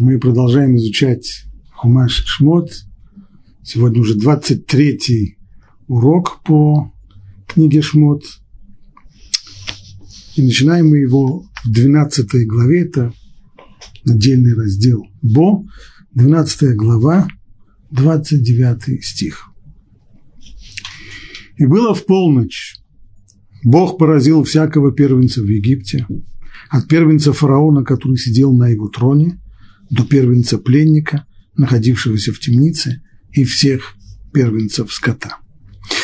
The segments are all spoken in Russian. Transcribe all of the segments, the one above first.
Мы продолжаем изучать Хумаш Шмот. Сегодня уже 23-й урок по книге Шмот. И начинаем мы его в 12 главе, это отдельный раздел Бо, 12 глава, 29 стих. «И было в полночь, Бог поразил всякого первенца в Египте, от первенца фараона, который сидел на его троне, до первенца пленника, находившегося в темнице, и всех первенцев скота.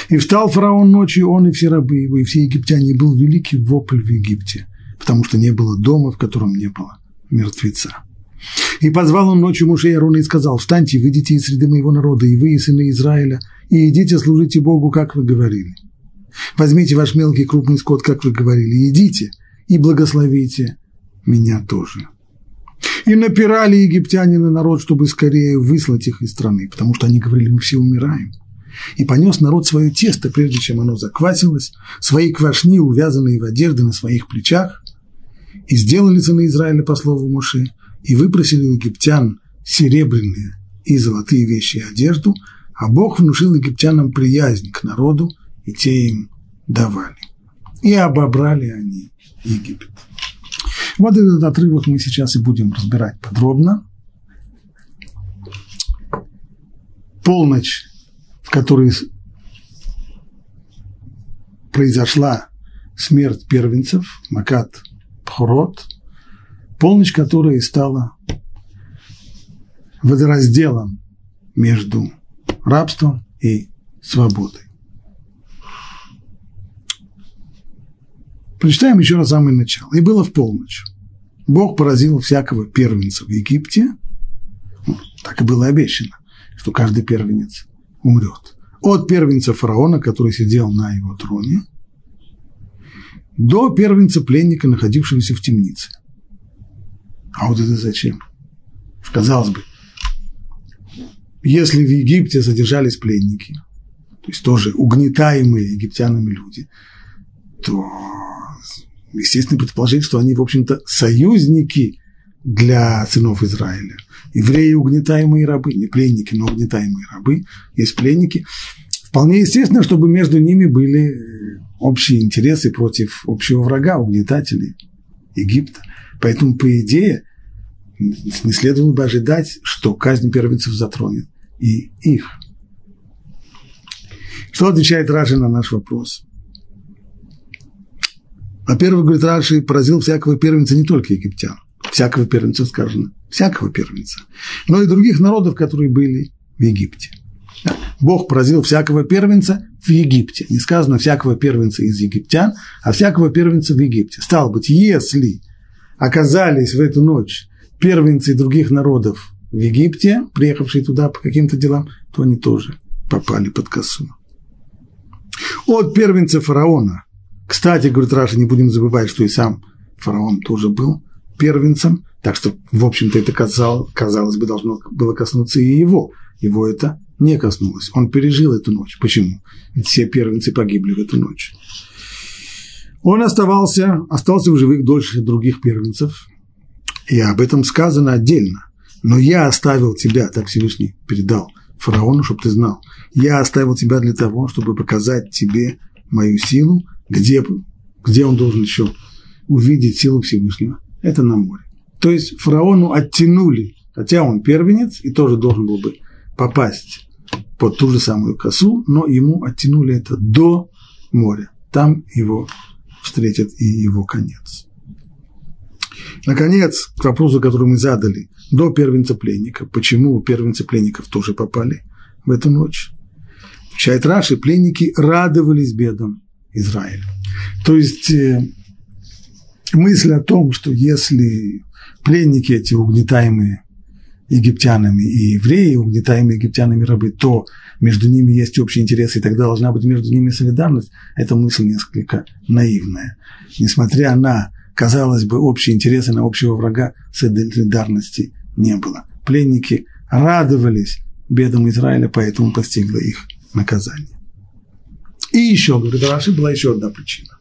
И встал фараон ночью, он и все рабы его, и все египтяне, и был великий вопль в Египте, потому что не было дома, в котором не было мертвеца. И позвал он ночью Муше и Арона и сказал, «Встаньте, выйдите из среды моего народа, и вы, и сыны Израиля, и идите служите Богу, как вы говорили. Возьмите ваш мелкий крупный скот, как вы говорили, идите, и благословите меня тоже». И напирали египтяне на народ, чтобы скорее выслать их из страны, потому что они говорили, мы все умираем. И понес народ свое тесто, прежде чем оно заквасилось, свои квашни, увязанные в одежды на своих плечах, и сделали сыны Израиля по слову Моше, и выпросили у египтян серебряные и золотые вещи и одежду, а Бог внушил египтянам приязнь к народу, и те им давали. И обобрали они Египет. Вот этот отрывок мы сейчас и будем разбирать подробно. Полночь, в которой произошла смерть первенцев, Макат Пхорот, полночь, которая стала водоразделом между рабством и свободой. Прочитаем еще раз самое начало. «И было в полночь. Бог поразил всякого первенца в Египте, ну, так и было обещано, что каждый первенец умрет. От первенца фараона, который сидел на его троне, до первенца пленника, находившегося в темнице. А вот это зачем? Казалось бы, если в Египте задержались пленники, то есть тоже угнетаемые египтянами люди, то естественно, предположить, что они, в общем-то, союзники для сынов Израиля. Евреи – угнетаемые рабы, не пленники, но угнетаемые рабы, есть пленники. Вполне естественно, чтобы между ними были общие интересы против общего врага, угнетателей Египта. Поэтому, по идее, не следовало бы ожидать, что казнь первенцев затронет и их. Что отвечает Ражи на наш вопрос? Во-первых, говорит Раши, поразил всякого первенца не только египтян, всякого первенца сказано, всякого первенца, но и других народов, которые были в Египте. Бог поразил всякого первенца в Египте. Не сказано всякого первенца из египтян, а всякого первенца в Египте. Стало быть, если оказались в эту ночь первенцы других народов в Египте, приехавшие туда по каким-то делам, то они тоже попали под косу. От первенца фараона кстати, говорит Раша, не будем забывать, что и сам фараон тоже был первенцем, так что, в общем-то, это, казалось, казалось бы, должно было коснуться и его. Его это не коснулось. Он пережил эту ночь. Почему? Ведь все первенцы погибли в эту ночь. Он оставался, остался в живых дольше других первенцев, и об этом сказано отдельно. Но я оставил тебя, так Всевышний передал фараону, чтобы ты знал, я оставил тебя для того, чтобы показать тебе мою силу, где, где он должен еще увидеть силу Всевышнего? Это на море. То есть фараону оттянули, хотя он первенец и тоже должен был бы попасть под ту же самую косу, но ему оттянули это до моря. Там его встретит и его конец. Наконец, к вопросу, который мы задали, до первенца пленника. Почему первенцы пленников тоже попали в эту ночь? Чайт Раши, пленники радовались бедам. Израиля. То есть э, мысль о том, что если пленники эти угнетаемые египтянами и евреи, угнетаемые египтянами рабы, то между ними есть общие интересы, и тогда должна быть между ними солидарность, эта мысль несколько наивная. Несмотря на, казалось бы, общие интересы на общего врага, солидарности не было. Пленники радовались бедам Израиля, поэтому постигло их наказание. И еще, говорит Раши, была еще одна причина.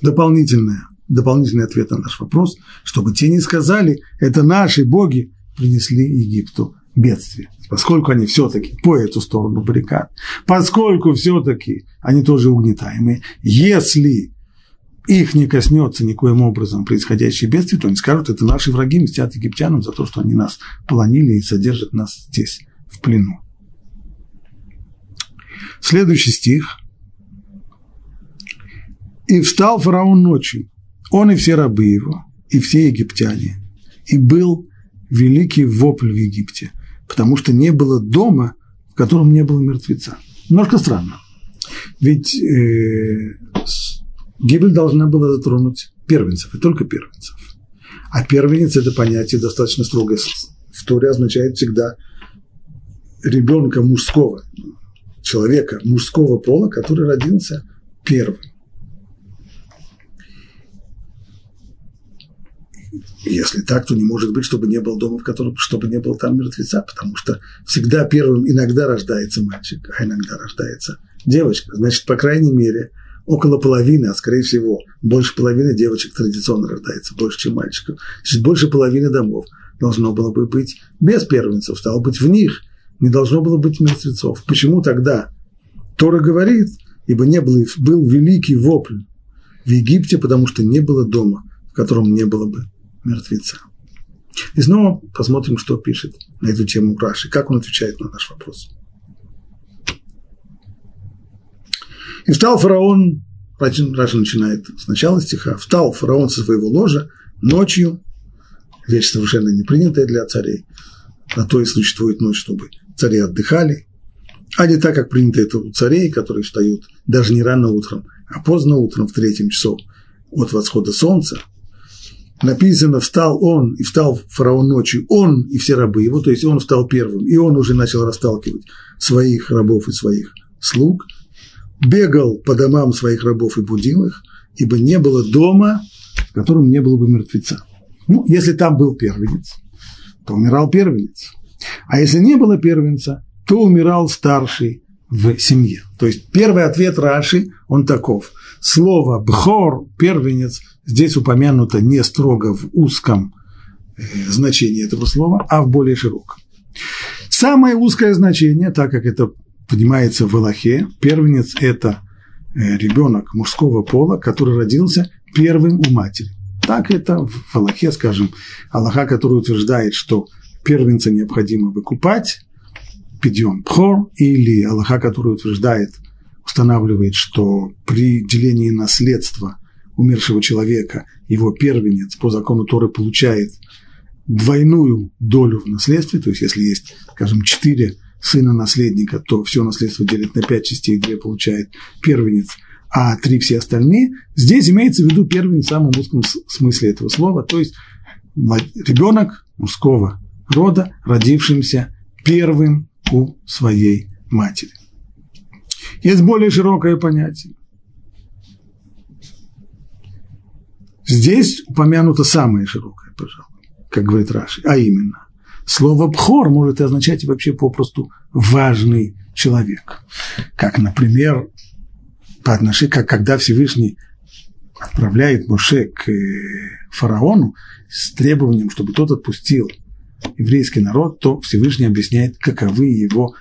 Дополнительная дополнительный ответ на наш вопрос, чтобы те не сказали, это наши боги принесли Египту бедствие, поскольку они все-таки по эту сторону баррикад, поскольку все-таки они тоже угнетаемые, если их не коснется никоим образом происходящее бедствие, то они скажут, это наши враги мстят египтянам за то, что они нас полонили и содержат нас здесь, в плену. Следующий стих. «И встал фараон ночью, он и все рабы его, и все египтяне, и был великий вопль в Египте, потому что не было дома, в котором не было мертвеца». Немножко странно. Ведь э, гибель должна была затронуть первенцев, и только первенцев. А первенец – это понятие достаточно строгое. В Торе означает всегда ребенка мужского, человека мужского пола, который родился первым. Если так, то не может быть, чтобы не было дома, в котором, чтобы не было там мертвеца, потому что всегда первым иногда рождается мальчик, а иногда рождается девочка. Значит, по крайней мере, около половины, а скорее всего, больше половины девочек традиционно рождается, больше, чем мальчиков. Значит, больше половины домов должно было бы быть без первенцев, стало быть, в них не должно было быть мертвецов. Почему тогда Тора говорит, ибо не было, был великий вопль в Египте, потому что не было дома, в котором не было бы мертвеца. И снова посмотрим, что пишет на эту тему Раши, как он отвечает на наш вопрос. И встал фараон, Раши начинает с начала стиха, встал фараон со своего ложа ночью, вещь совершенно не принятая для царей, на то и существует ночь, чтобы цари отдыхали, а не так, как принято это у царей, которые встают даже не рано утром, а поздно утром в третьем часу от восхода солнца. Написано, встал он и встал фараон ночью, он и все рабы его, то есть он встал первым, и он уже начал расталкивать своих рабов и своих слуг, бегал по домам своих рабов и будил их, ибо не было дома, в котором не было бы мертвеца. Ну, если там был первенец, то умирал первенец. А если не было первенца, то умирал старший в семье. То есть первый ответ Раши, он таков. Слово «бхор», первенец, здесь упомянуто не строго в узком э, значении этого слова, а в более широком. Самое узкое значение, так как это понимается в Аллахе, первенец – это э, ребенок мужского пола, который родился первым у матери. Так это в Аллахе, скажем, Аллаха, который утверждает, что первенца необходимо выкупать, пидьон пхор, или Аллаха, который утверждает, устанавливает, что при делении наследства умершего человека его первенец по закону Торы получает двойную долю в наследстве, то есть если есть, скажем, четыре сына наследника, то все наследство делит на пять частей, две получает первенец, а три все остальные. Здесь имеется в виду первенец в самом узком смысле этого слова, то есть ребенок мужского рода, родившимся первым у своей матери. Есть более широкое понятие. Здесь упомянуто самое широкое, пожалуй, как говорит Раши, а именно слово «бхор» может означать вообще попросту «важный человек». Как, например, по отношению, как когда Всевышний отправляет Моше к э, фараону с требованием, чтобы тот отпустил еврейский народ, то Всевышний объясняет, каковы его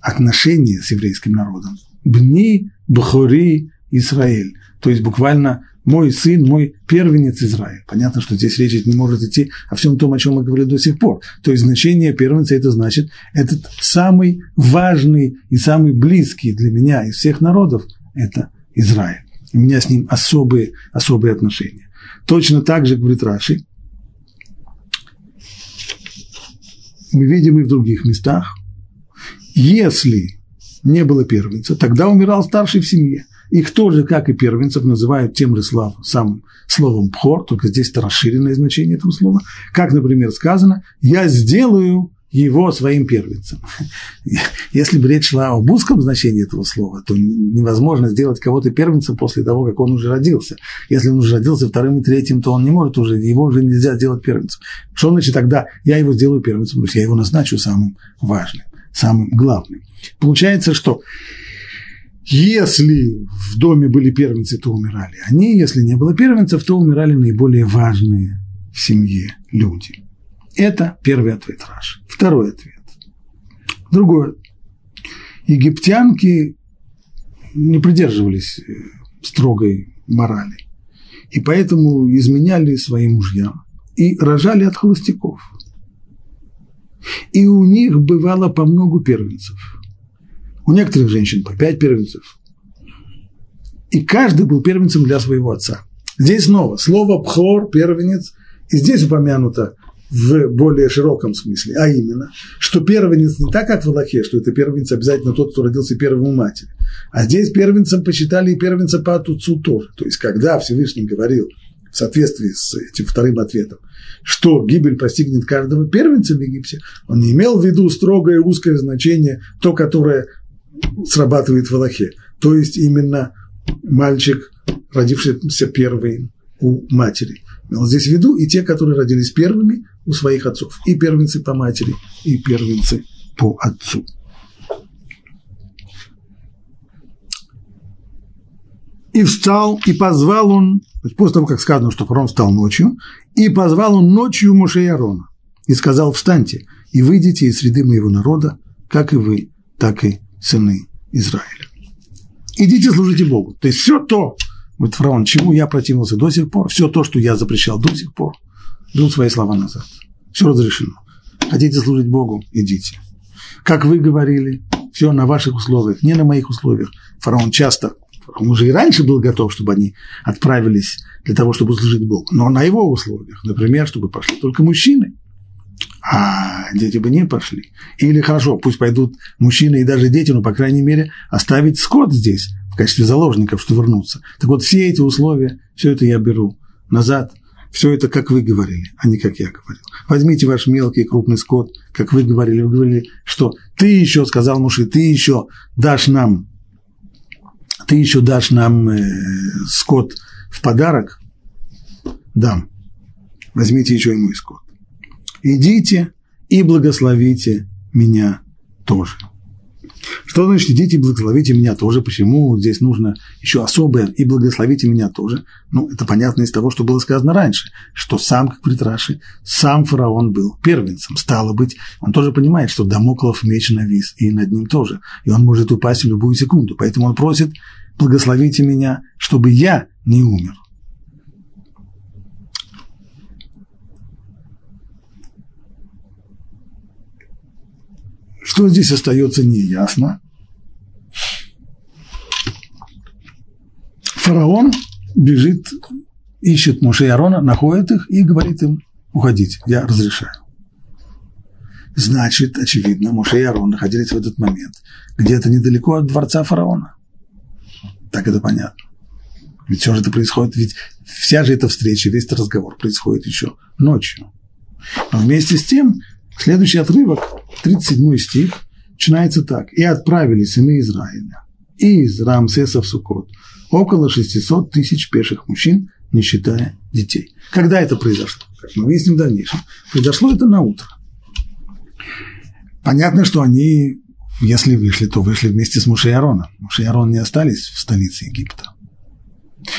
отношения с еврейским народом. Бни Бхори Израиль. То есть буквально мой сын, мой первенец Израиль. Понятно, что здесь речь не может идти о всем том, о чем мы говорили до сих пор. То есть значение первенца это значит, этот самый важный и самый близкий для меня из всех народов – это Израиль. У меня с ним особые, особые отношения. Точно так же, говорит Раши, мы видим и в других местах, если не было первенца, тогда умирал старший в семье. Их тоже, как и первенцев, называют тем же слав, самым словом «пхор», только здесь это расширенное значение этого слова. Как, например, сказано, «я сделаю его своим первенцем». Если бы речь шла об узком значении этого слова, то невозможно сделать кого-то первенцем после того, как он уже родился. Если он уже родился вторым и третьим, то он не может уже, его уже нельзя сделать первенцем. Что значит тогда я его сделаю первенцем? То есть я его назначу самым важным, самым главным. Получается, что Если в доме были первенцы, то умирали они. Если не было первенцев, то умирали наиболее важные в семье люди. Это первый ответ Раши. Второй ответ. Другой. Египтянки не придерживались э, строгой морали. И поэтому изменяли своим мужьям и рожали от холостяков. И у них бывало по многу первенцев. У некоторых женщин по пять первенцев. И каждый был первенцем для своего отца. Здесь снова слово «пхор» – первенец. И здесь упомянуто в более широком смысле, а именно, что первенец не так, как в Аллахе, что это первенец обязательно тот, кто родился первым у матери, а здесь первенцем посчитали и первенца по отцу тоже. То есть, когда Всевышний говорил в соответствии с этим вторым ответом, что гибель постигнет каждого первенца в Египте, он не имел в виду строгое узкое значение, то, которое срабатывает в Аллахе. То есть именно мальчик, родившийся первым у матери. Имел здесь в виду и те, которые родились первыми у своих отцов. И первенцы по матери, и первенцы по отцу. И встал, и позвал он, после того, как сказано, что фараон встал ночью, и позвал он ночью Моше и Арона, и сказал, встаньте, и выйдите из среды моего народа, как и вы, так и сыны Израиля. Идите служите Богу. То есть все то, вот фараон, чему я противился до сих пор, все то, что я запрещал до сих пор, беру свои слова назад. Все разрешено. Хотите служить Богу, идите. Как вы говорили, все на ваших условиях, не на моих условиях. Фараон часто, он уже и раньше был готов, чтобы они отправились для того, чтобы служить Богу, но на его условиях. Например, чтобы пошли только мужчины, а дети бы не пошли. Или хорошо, пусть пойдут мужчины и даже дети, но, по крайней мере, оставить скот здесь в качестве заложников, что вернуться. Так вот, все эти условия, все это я беру назад – все это, как вы говорили, а не как я говорил. Возьмите ваш мелкий крупный скот, как вы говорили. Вы говорили, что ты еще, сказал Муши, ты еще дашь нам, ты еще дашь нам э, скот в подарок. Дам. Возьмите еще и мой скот. Идите и благословите меня тоже. Что значит идите и благословите меня тоже? Почему здесь нужно еще особое и благословите меня тоже? Ну, это понятно из того, что было сказано раньше, что сам, как при Раши, сам фараон был первенцем. Стало быть, он тоже понимает, что Дамоклов меч навис, и над ним тоже. И он может упасть в любую секунду. Поэтому он просит, благословите меня, чтобы я не умер. Что здесь остается неясно. Фараон бежит, ищет Моше и Арона, находит их и говорит им, уходите, я разрешаю. Значит, очевидно, Моше и Арон находились в этот момент где-то недалеко от дворца фараона. Так это понятно. Ведь все же это происходит, ведь вся же эта встреча, весь этот разговор происходит еще ночью. Но вместе с тем Следующий отрывок, 37 стих, начинается так. «И отправили сыны Израиля из Рамсеса в Сукот около 600 тысяч пеших мужчин, не считая детей». Когда это произошло? Как мы выясним в дальнейшем. Произошло это на утро. Понятно, что они, если вышли, то вышли вместе с Муше и Ароном. Муше и Арон не остались в столице Египта.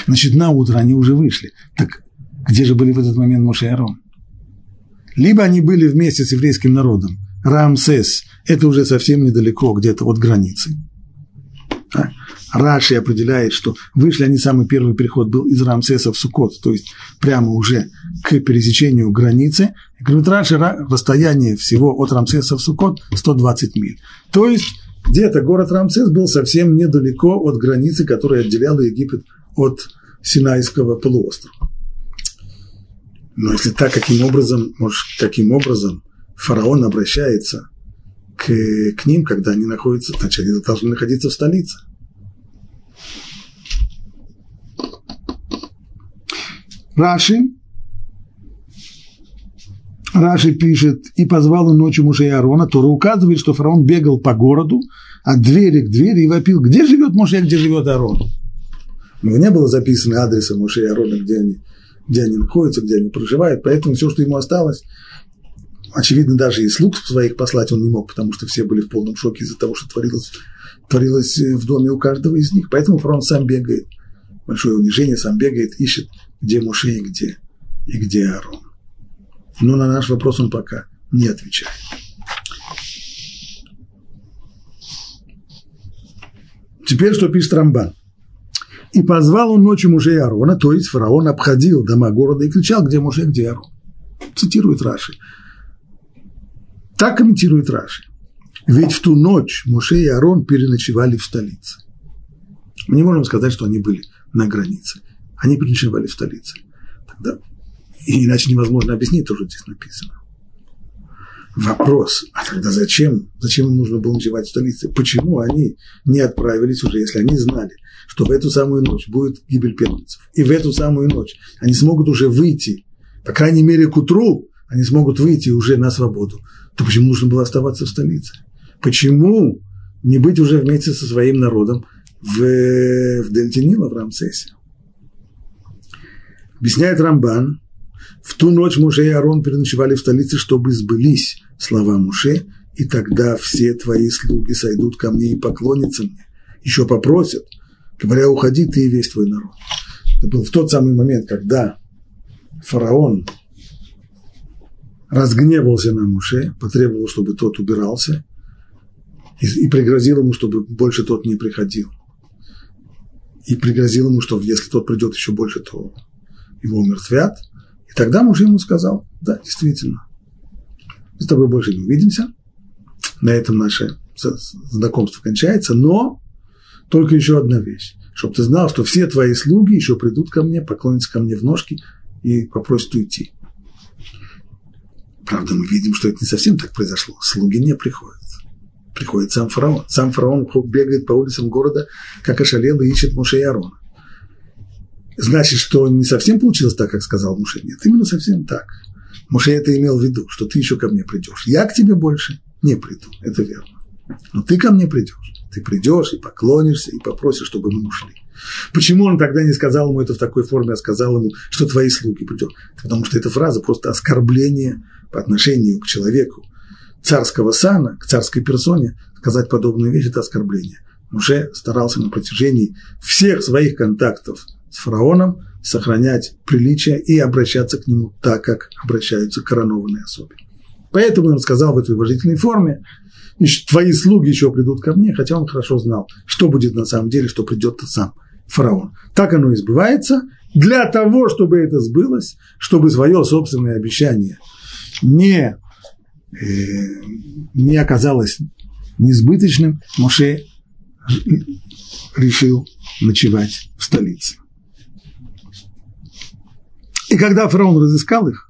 Значит, на утро они уже вышли. Так где же были в этот момент Муше и Арон? Либо они были вместе с еврейским народом. Рамсес – это уже совсем недалеко, где-то от границы. Да? Раши определяет, что вышли они, самый первый переход был из Рамсеса в Сукот, то есть прямо уже к пересечению границы. И говорит Раши, расстояние всего от Рамсеса в Сукот 120 миль. То есть где-то город Рамсес был совсем недалеко от границы, которая отделяла Египет от Синайского полуострова. Но если так, каким образом, может, каким образом фараон обращается к, к ним, когда они находятся, значит, они должны находиться в столице. Раши, Раши пишет, и позвал он ночью мужа Аарона, Тора указывает, что фараон бегал по городу от двери к двери и вопил, где живет Моше, где живет Аарон. У него не было записано адреса и Аарона, где они где они находятся, где они проживают. Поэтому все, что ему осталось, очевидно, даже и слуг своих послать он не мог, потому что все были в полном шоке из-за того, что творилось творилось в доме у каждого из них. Поэтому фараон сам бегает. Большое унижение, сам бегает, ищет, где Муше и где, и где Аарон. Но на наш вопрос он пока не отвечает. Теперь что пишет Рамбан? И позвал он ночью мужей Аарона, то есть фараон обходил дома города и кричал, где муж где Аарон. Цитирует Раши. Так комментирует Раши. Ведь в ту ночь Муше и Аарон переночевали в столице. Мы не можем сказать, что они были на границе. Они переночевали в столице. Тогда, и иначе невозможно объяснить, тоже здесь написано. Вопрос, а тогда зачем, зачем им нужно было ночевать в столице? Почему они не отправились уже, если они знали, что в эту самую ночь будет гибель первенцев? И в эту самую ночь они смогут уже выйти, по крайней мере, к утру они смогут выйти уже на свободу. То почему нужно было оставаться в столице? Почему не быть уже вместе со своим народом в, в Дельте Нила, в Рамсесе? Объясняет Рамбан, в ту ночь Муше и Арон переночевали в столице, чтобы сбылись слова Муше, и тогда все твои слуги сойдут ко мне и поклонятся мне. Еще попросят, говоря, уходи ты и весь твой народ. Это был в тот самый момент, когда фараон разгневался на Муше, потребовал, чтобы тот убирался, и, и пригрозил ему, чтобы больше тот не приходил. И пригрозил ему, что если тот придет еще больше, то его умертвят – тогда муж ему сказал, да, действительно, мы с тобой больше не увидимся, на этом наше знакомство кончается, но только еще одна вещь, чтобы ты знал, что все твои слуги еще придут ко мне, поклонятся ко мне в ножки и попросят уйти. Правда, мы видим, что это не совсем так произошло. Слуги не приходят. Приходит сам фараон. Сам фараон бегает по улицам города, как ошалел, и ищет Муше и Арона значит, что не совсем получилось так, как сказал Муше. Нет, именно совсем так. Муше это имел в виду, что ты еще ко мне придешь. Я к тебе больше не приду, это верно. Но ты ко мне придешь. Ты придешь и поклонишься, и попросишь, чтобы мы ушли. Почему он тогда не сказал ему это в такой форме, а сказал ему, что твои слуги придут? Потому что эта фраза просто оскорбление по отношению к человеку царского сана, к царской персоне. Сказать подобную вещь – это оскорбление. Муше старался на протяжении всех своих контактов с фараоном, сохранять приличие и обращаться к нему так, как обращаются к коронованной особе. Поэтому он сказал в этой уважительной форме, твои слуги еще придут ко мне, хотя он хорошо знал, что будет на самом деле, что придет -то сам фараон. Так оно и сбывается. Для того, чтобы это сбылось, чтобы свое собственное обещание не, э, не оказалось несбыточным, Моше решил ночевать в столице. И когда фараон разыскал их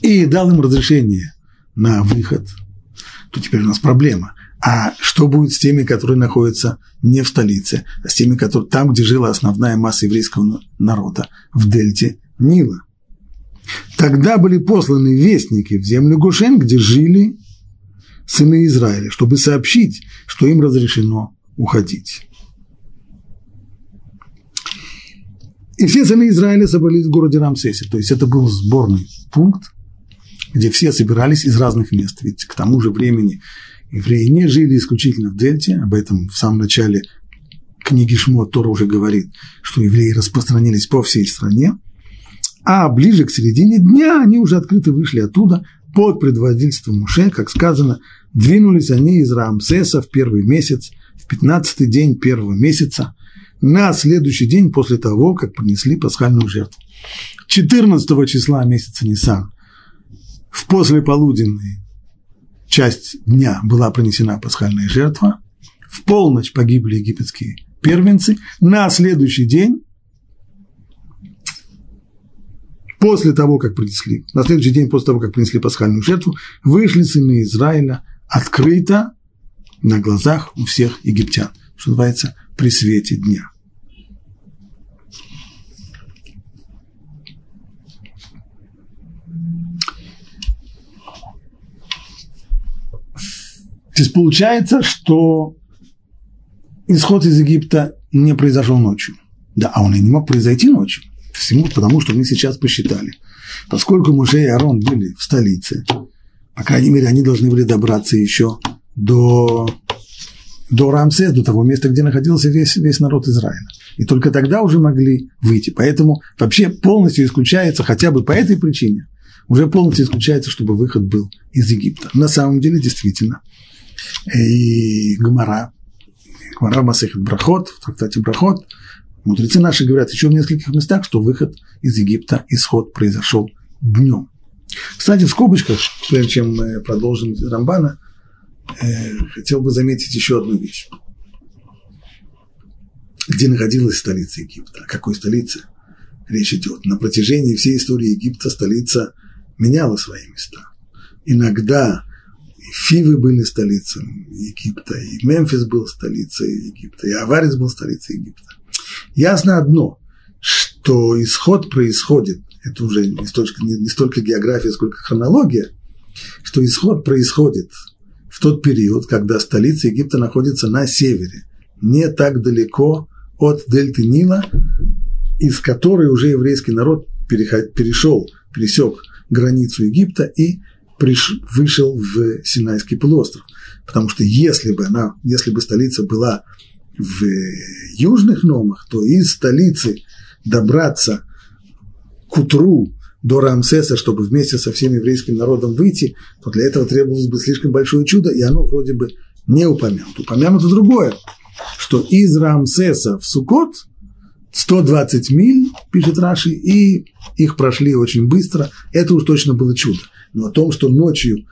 и дал им разрешение на выход, то теперь у нас проблема. А что будет с теми, которые находятся не в столице, а с теми, которые там, где жила основная масса еврейского народа, в дельте Нила? Тогда были посланы вестники в землю Гошен, где жили сыны Израиля, чтобы сообщить, что им разрешено уходить. И все сыны Израиля собрались в городе Рамсесе. То есть это был сборный пункт, где все собирались из разных мест. Ведь к тому же времени евреи не жили исключительно в Дельте. Об этом в самом начале книги Шмот Тора уже говорит, что евреи распространились по всей стране. А ближе к середине дня они уже открыто вышли оттуда под предводительством Муше, как сказано, двинулись они из Рамсеса в первый месяц, в пятнадцатый день первого месяца, на следующий день после того, как принесли пасхальную жертву. 14 числа месяца Нисан в послеполуденной часть дня была принесена пасхальная жертва, в полночь погибли египетские первенцы, на следующий день, после того, как принесли, на следующий день после того, как принесли пасхальную жертву, вышли сыны Израиля открыто на глазах у всех египтян, что называется, при свете дня. То есть получается, что исход из Египта не произошел ночью. Да, а он и не мог произойти ночью. Всему потому, что мы сейчас посчитали. Поскольку Муше и Арон были в столице, по крайней мере, они должны были добраться еще до, до Рамсес, до того места, где находился весь, весь народ Израиля. И только тогда уже могли выйти. Поэтому вообще полностью исключается, хотя бы по этой причине, уже полностью исключается, чтобы выход был из Египта. На самом деле, действительно, и Гмара, Гмара Масехет Брахот, в трактате Брахот, мудрецы наши говорят еще в нескольких местах, что выход из Египта, исход произошел днем. Кстати, в скобочках, прежде чем мы продолжим Рамбана, э, хотел бы заметить еще одну вещь. Где находилась столица Египта? О какой столице речь идет? На протяжении всей истории Египта столица меняла свои места. Иногда Фивы были столицей Египта, и Мемфис был столицей Египта, и Аварис был столицей Египта. Ясно одно, что исход происходит, это уже не столько, не столько география, сколько хронология, что исход происходит в тот период, когда столица Египта находится на севере, не так далеко от дельты Нила, из которой уже еврейский народ перешел, пересек границу Египта и приш, вышел в Синайский полуостров. Потому что если бы, она, если бы столица была в южных Номах, то из столицы добраться к утру до Рамсеса, чтобы вместе со всем еврейским народом выйти, то для этого требовалось бы слишком большое чудо, и оно вроде бы не упомянуто. Упомянуто другое, что из Рамсеса в Сукот 120 миль, пишет Раши, и их прошли очень быстро. Это уж точно было чудо. Но о том, что ночью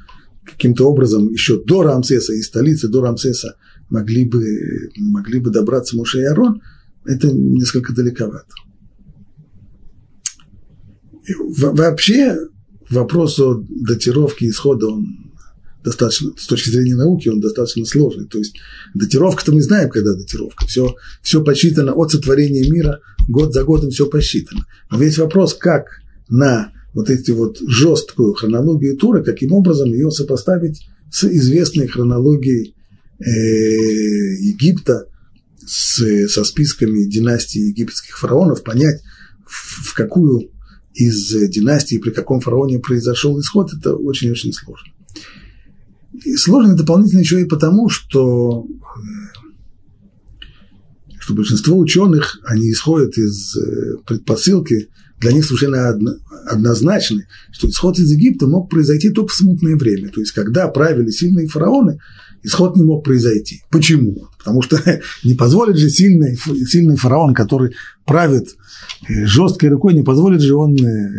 каким-то образом еще до Рамсеса, из столицы до Рамсеса могли бы, могли бы добраться Муше и Арон, это несколько далековато. И вообще вопрос о датировке исхода, он достаточно, с точки зрения науки, он достаточно сложный. То есть датировка-то мы знаем, когда датировка. Все, все посчитано от сотворения мира, год за годом все посчитано. Но весь вопрос, как на вот эти вот жесткую хронологию Тура, каким образом ее сопоставить с известной хронологией э, Египта, с, со списками династии египетских фараонов, понять, в, в какую из династий, при каком фараоне произошел исход, это очень-очень сложно. И сложно дополнительно еще и потому, что, что большинство ученых, они исходят из э, предпосылки, для них совершенно однозначны, что исход из Египта мог произойти только в смутное время. То есть, когда правили сильные фараоны, исход не мог произойти. Почему? Потому что не позволит же сильный, сильный фараон, который правит э, жесткой рукой, не позволит же он э,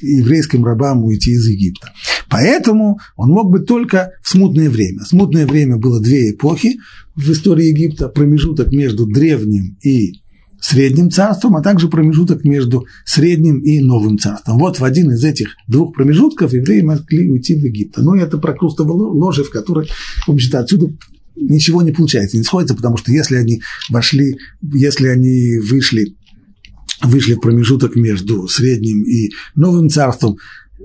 еврейским рабам уйти из Египта. Поэтому он мог быть только в смутное время. Смутное время было две эпохи в истории Египта, промежуток между древним и Средним царством, а также промежуток между Средним и Новым царством. Вот в один из этих двух промежутков евреи могли уйти в Египет. Но это прокрустово ложе, в которой, в общем-то, отсюда ничего не получается, не сходится, потому что если они вошли, если они вышли, вышли в промежуток между Средним и Новым царством,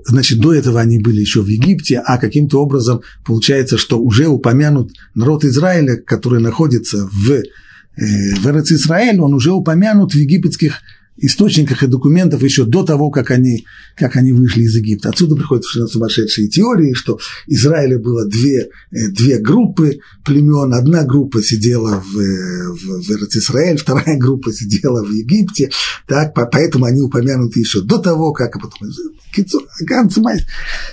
значит, до этого они были еще в Египте, а каким-то образом получается, что уже упомянут народ Израиля, который находится в в Эрец он уже упомянут в египетских источниках и документов еще до того, как они, как они вышли из Египта. Отсюда приходят совершенно сумасшедшие теории, что Израиля было две, э, две группы племен. Одна группа сидела в, в, в Израиль, вторая группа сидела в Египте. Так, поэтому они упомянуты еще до того, как... А потом,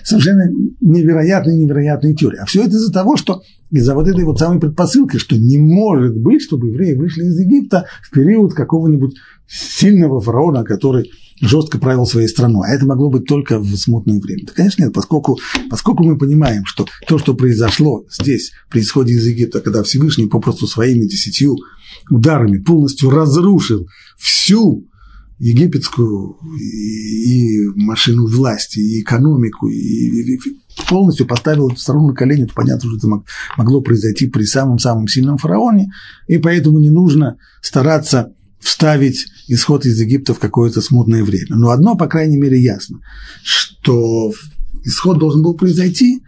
совершенно невероятные, невероятные теории. А все это из-за того, что из-за вот этой вот самой предпосылки, что не может быть, чтобы евреи вышли из Египта в период какого-нибудь сильного фараона, который жестко правил своей страной. А это могло быть только в смутное время. Да, конечно, нет, поскольку, поскольку мы понимаем, что то, что произошло здесь при исходе из Египта, когда Всевышний попросту своими десятью ударами полностью разрушил всю египетскую и, машину власти, и экономику, и полностью поставил страну на колени, то понятно, что это могло произойти при самом-самом сильном фараоне, и поэтому не нужно стараться вставить исход из Египта в какое-то смутное время. Но одно, по крайней мере, ясно, что исход должен был произойти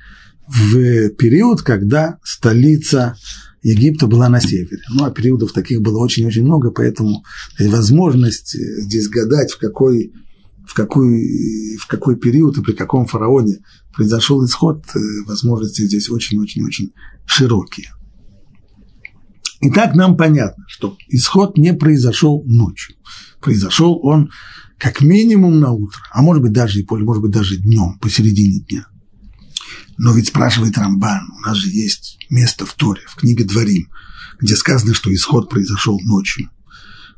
в период, когда столица Египта была на севере. Ну, а периодов таких было очень-очень много, поэтому возможность здесь гадать, в какой, в какой, в какой период и при каком фараоне произошел исход, э, возможности здесь очень-очень-очень широкие. Итак, нам понятно, что исход не произошел ночью. Произошел он как минимум на утро, а может быть даже и поле, может быть даже днем, посередине дня. Но ведь спрашивает Рамбан, у нас же есть место в Торе, в книге Дворим, где сказано, что исход произошел ночью.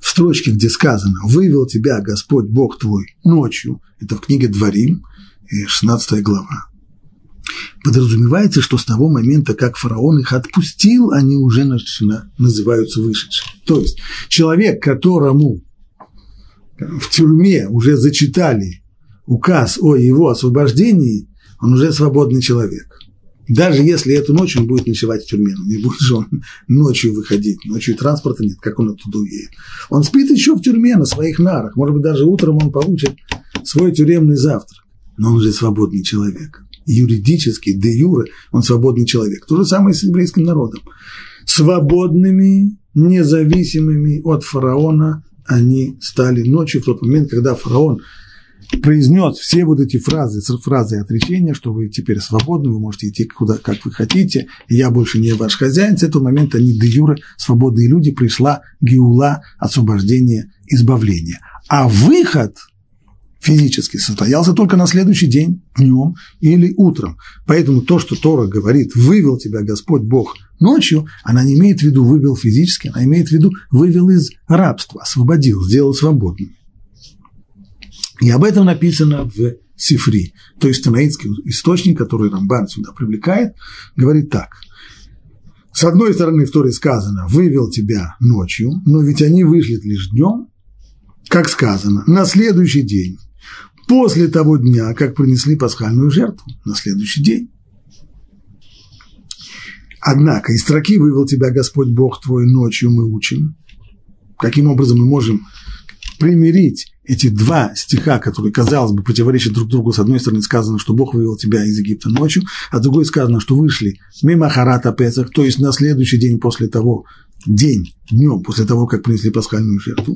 В строчке, где сказано «Вывел тебя Господь Бог твой ночью», это в книге Дворим, 16 глава. Подразумевается, что с того момента, как фараон их отпустил, они уже называются вышедшими. То есть человек, которому в тюрьме уже зачитали указ о его освобождении, он уже свободный человек. Даже если эту ночь он будет ночевать в тюрьме, не будет же он ночью выходить, ночью транспорта нет, как он оттуда уедет. Он спит еще в тюрьме на своих нарах, может быть, даже утром он получит свой тюремный завтрак, но он уже свободный человек. Юридически, де юре, он свободный человек. То же самое с еврейским народом. Свободными, независимыми от фараона они стали ночью в тот момент, когда фараон произнес все вот эти фразы, фразы отречения, что вы теперь свободны, вы можете идти куда, как вы хотите, я больше не ваш хозяин, с этого момента они де юре, свободные люди, пришла геула, освобождение, избавление. А выход физически состоялся только на следующий день, днем или утром. Поэтому то, что Тора говорит, вывел тебя Господь Бог ночью, она не имеет в виду вывел физически, она имеет в виду вывел из рабства, освободил, сделал свободным. И об этом написано в Сифри. То есть танаитский источник, который Рамбан сюда привлекает, говорит так. С одной стороны, в Торе сказано, вывел тебя ночью, но ведь они вышли лишь днем, как сказано, на следующий день, после того дня, как принесли пасхальную жертву, на следующий день. Однако из строки «Вывел тебя Господь Бог твой ночью» мы учим. Каким образом мы можем примирить эти два стиха, которые, казалось бы, противоречат друг другу. С одной стороны сказано, что Бог вывел тебя из Египта ночью, а с другой сказано, что вышли мимо Харата Песах, то есть на следующий день после того, день, днем после того, как принесли пасхальную жертву.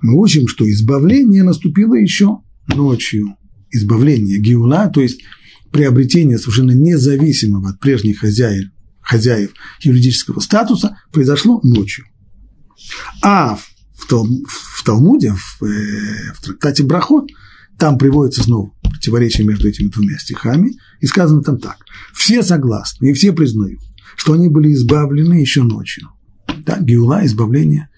Мы учим, что избавление наступило еще ночью. Избавление Геула, то есть приобретение совершенно независимого от прежних хозяев, хозяев юридического статуса произошло ночью. А в, Тал, в Талмуде, в, э, в трактате Брахот, там приводится снова противоречие между этими двумя стихами, и сказано там так. Все согласны и все признают, что они были избавлены еще ночью. Да, Геула, избавление,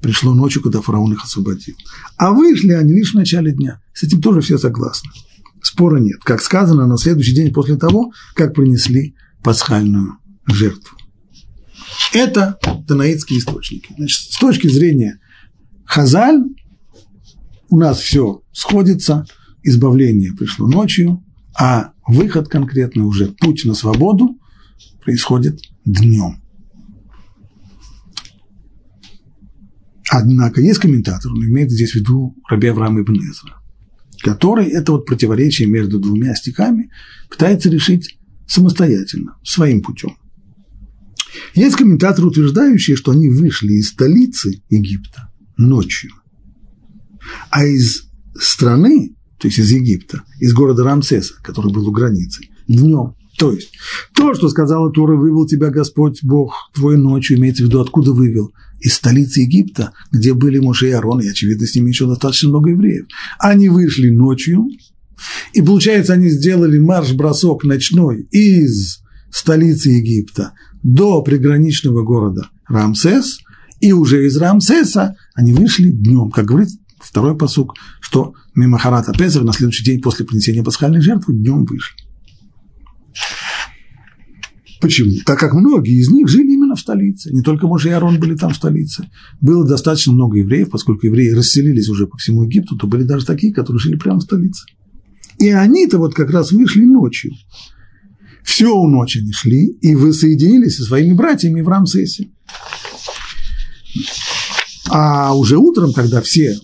пришло ночью, когда фараон их освободил. А вышли они лишь в начале дня. С этим тоже все согласны. Спора нет. Как сказано, на следующий день после того, как принесли пасхальную жертву. Это танаитские источники. Значит, с точки зрения Хазаль у нас все сходится, избавление пришло ночью, а выход конкретно уже, путь на свободу происходит днем. Однако есть комментатор, он имеет здесь в виду Раби Авраам Ибн Эзра, который это вот противоречие между двумя стихами пытается решить самостоятельно, своим путем. Есть комментаторы, утверждающие, что они вышли из столицы Египта ночью, а из страны, то есть из Египта, из города Рамсеса, который был у границы, днем. То есть, то, что сказала Тора, вывел тебя Господь Бог твой ночью, имеется в виду, откуда вывел? Из столицы Египта, где были Моше и Арон, и, очевидно, с ними еще достаточно много евреев. Они вышли ночью, и, получается, они сделали марш-бросок ночной из столицы Египта до приграничного города Рамсес, и уже из Рамсеса они вышли днем, как говорит второй посук, что Мимахарата Песах на следующий день после принесения пасхальной жертвы днем вышли. Почему? Так как многие из них жили именно в столице. Не только Моше и Арон были там в столице. Было достаточно много евреев, поскольку евреи расселились уже по всему Египту, то были даже такие, которые жили прямо в столице. И они-то вот как раз вышли ночью. Все у ночи они шли и воссоединились со своими братьями в Рамсесе. А уже утром, когда все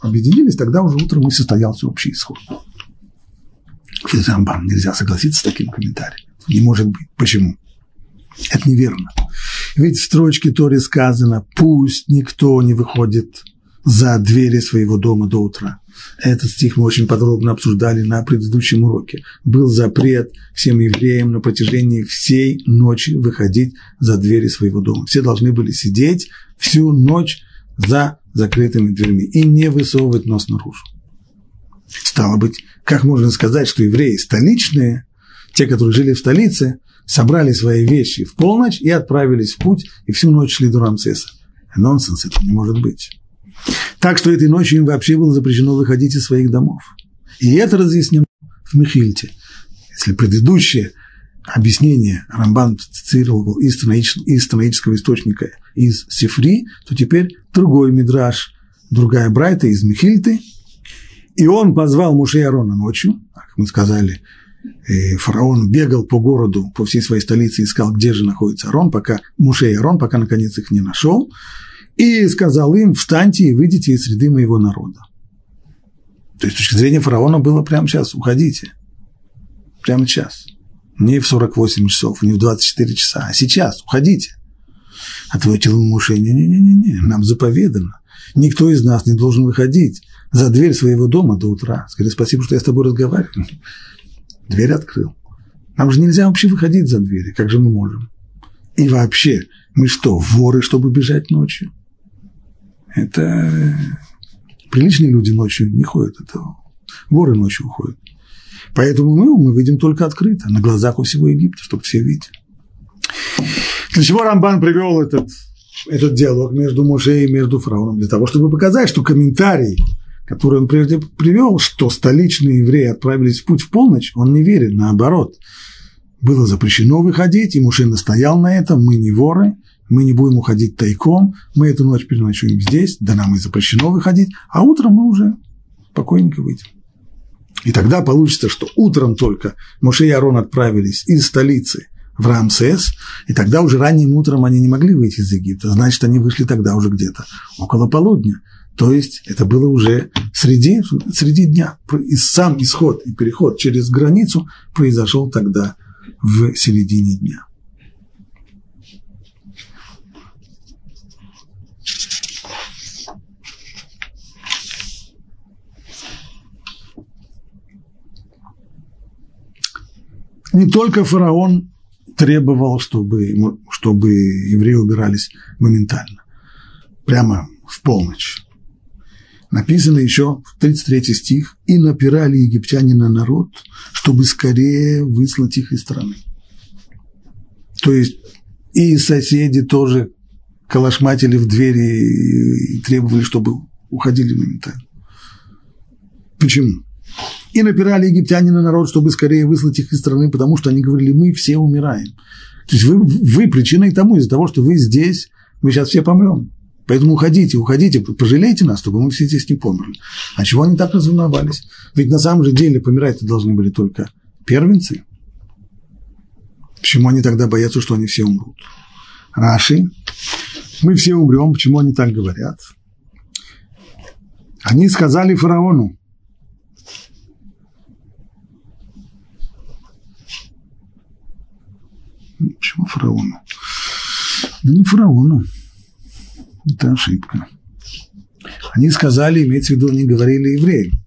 объединились, тогда уже утром и состоялся общий исход. Рамбам нельзя согласиться с таким комментарием. Не может быть. Почему? Это неверно. Ведь в строчке Тори сказано, пусть никто не выходит за двери своего дома до утра. Этот стих мы очень подробно обсуждали на предыдущем уроке. Был запрет всем евреям на протяжении всей ночи выходить за двери своего дома. Все должны были сидеть всю ночь за закрытыми дверьми и не высовывать нос наружу. Стало быть, как можно сказать, что евреи столичные, те, которые жили в столице, собрали свои вещи в полночь и отправились в путь, и всю ночь шли до Рамсеса. Нонсенс, это не может быть. Так что этой ночью им вообще было запрещено выходить из своих домов. И это разъяснено в Михильте. Если предыдущее объяснение Рамбан цитировал из, станоического источника из Сифри, то теперь другой мидраж, другая брайта из Михильты. И он позвал Муше и Арона ночью, как мы сказали, фараон бегал по городу, по всей своей столице, искал, где же находится Арон, пока Муше и Арон, пока наконец их не нашел и сказал им, встаньте и выйдите из среды моего народа. То есть, с точки зрения фараона было прямо сейчас, уходите. Прямо сейчас. Не в 48 часов, не в 24 часа, а сейчас, уходите. Ответил ему Муше, не-не-не, нам заповедано. Никто из нас не должен выходить за дверь своего дома до утра. Скажи спасибо, что я с тобой разговариваю. Дверь открыл. Нам же нельзя вообще выходить за двери, как же мы можем? И вообще, мы что, воры, чтобы бежать ночью? Это приличные люди ночью не ходят, это воры ночью уходят. Поэтому мы, мы видим только открыто, на глазах у всего Египта, чтобы все видели. Для чего Рамбан привел этот, этот диалог между Моше и между фараоном? Для того, чтобы показать, что комментарий, который он прежде привел, что столичные евреи отправились в путь в полночь, он не верит, наоборот. Было запрещено выходить, и Муше настоял на этом, мы не воры, мы не будем уходить тайком, мы эту ночь переночуем здесь, да нам и запрещено выходить, а утром мы уже спокойненько выйдем. И тогда получится, что утром только Моше и Арон отправились из столицы в Рамсес, и тогда уже ранним утром они не могли выйти из Египта, значит, они вышли тогда уже где-то около полудня. То есть это было уже среди, среди дня. И сам исход и переход через границу произошел тогда в середине дня. Не только фараон требовал, чтобы, чтобы евреи убирались моментально, прямо в полночь. Написано еще в 33 стих, «И напирали египтяне на народ, чтобы скорее выслать их из страны». То есть и соседи тоже калашматили в двери и требовали, чтобы уходили моментально. Почему? И напирали египтяне на народ, чтобы скорее выслать их из страны, потому что они говорили, мы все умираем. То есть вы, вы причиной тому, из-за того, что вы здесь, мы сейчас все помрем. Поэтому уходите, уходите, пожалейте нас, чтобы мы все здесь не померли. А чего они так разволновались? Ведь на самом же деле помирать должны были только первенцы. Почему они тогда боятся, что они все умрут? Раши, мы все умрем, почему они так говорят? Они сказали фараону, Почему фараону? Да не фараону. Это ошибка. Они сказали, имеется в виду, они говорили евреям.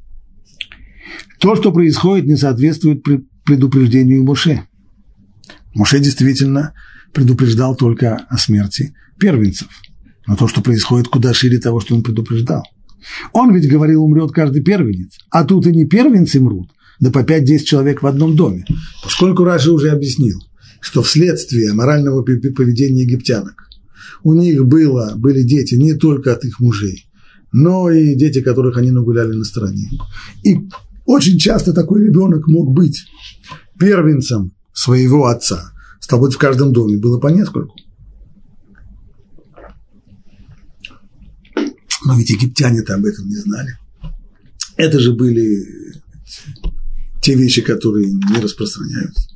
То, что происходит, не соответствует предупреждению Моше. Моше действительно предупреждал только о смерти первенцев. Но то, что происходит, куда шире того, что он предупреждал. Он ведь говорил, умрет каждый первенец. А тут и не первенцы мрут, да по 5-10 человек в одном доме. Поскольку Раши уже объяснил, что вследствие морального поведения египтянок у них было, были дети не только от их мужей, но и дети, которых они нагуляли на стороне. И очень часто такой ребенок мог быть первенцем своего отца. Стало быть, в каждом доме было по нескольку. Но ведь египтяне-то об этом не знали. Это же были те вещи, которые не распространяются.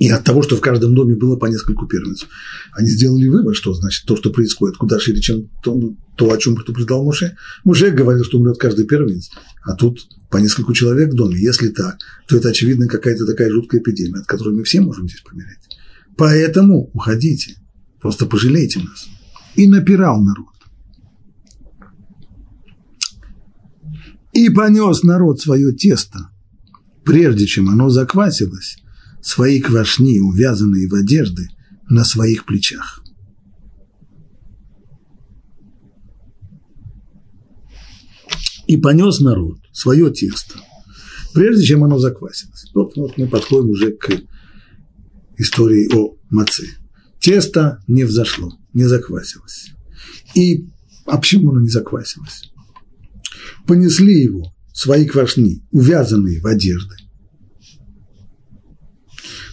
И от того, что в каждом доме было по нескольку первенцев, они сделали вывод, что значит то, что происходит, куда шире, чем то, то о чем предупреждал Муше. Муше говорил, что умрет каждый первенец, а тут по нескольку человек в доме. Если так, то это, очевидно, какая-то такая жуткая эпидемия, от которой мы все можем здесь помереть. Поэтому уходите, просто пожалейте нас. И напирал народ. И понес народ свое тесто, прежде чем оно заквасилось, свои квашни, увязанные в одежды, на своих плечах. И понес народ свое тесто, прежде чем оно заквасилось. Вот, вот мы подходим уже к истории о маце. Тесто не взошло, не заквасилось. И а почему оно не заквасилось? Понесли его свои квашни, увязанные в одежды,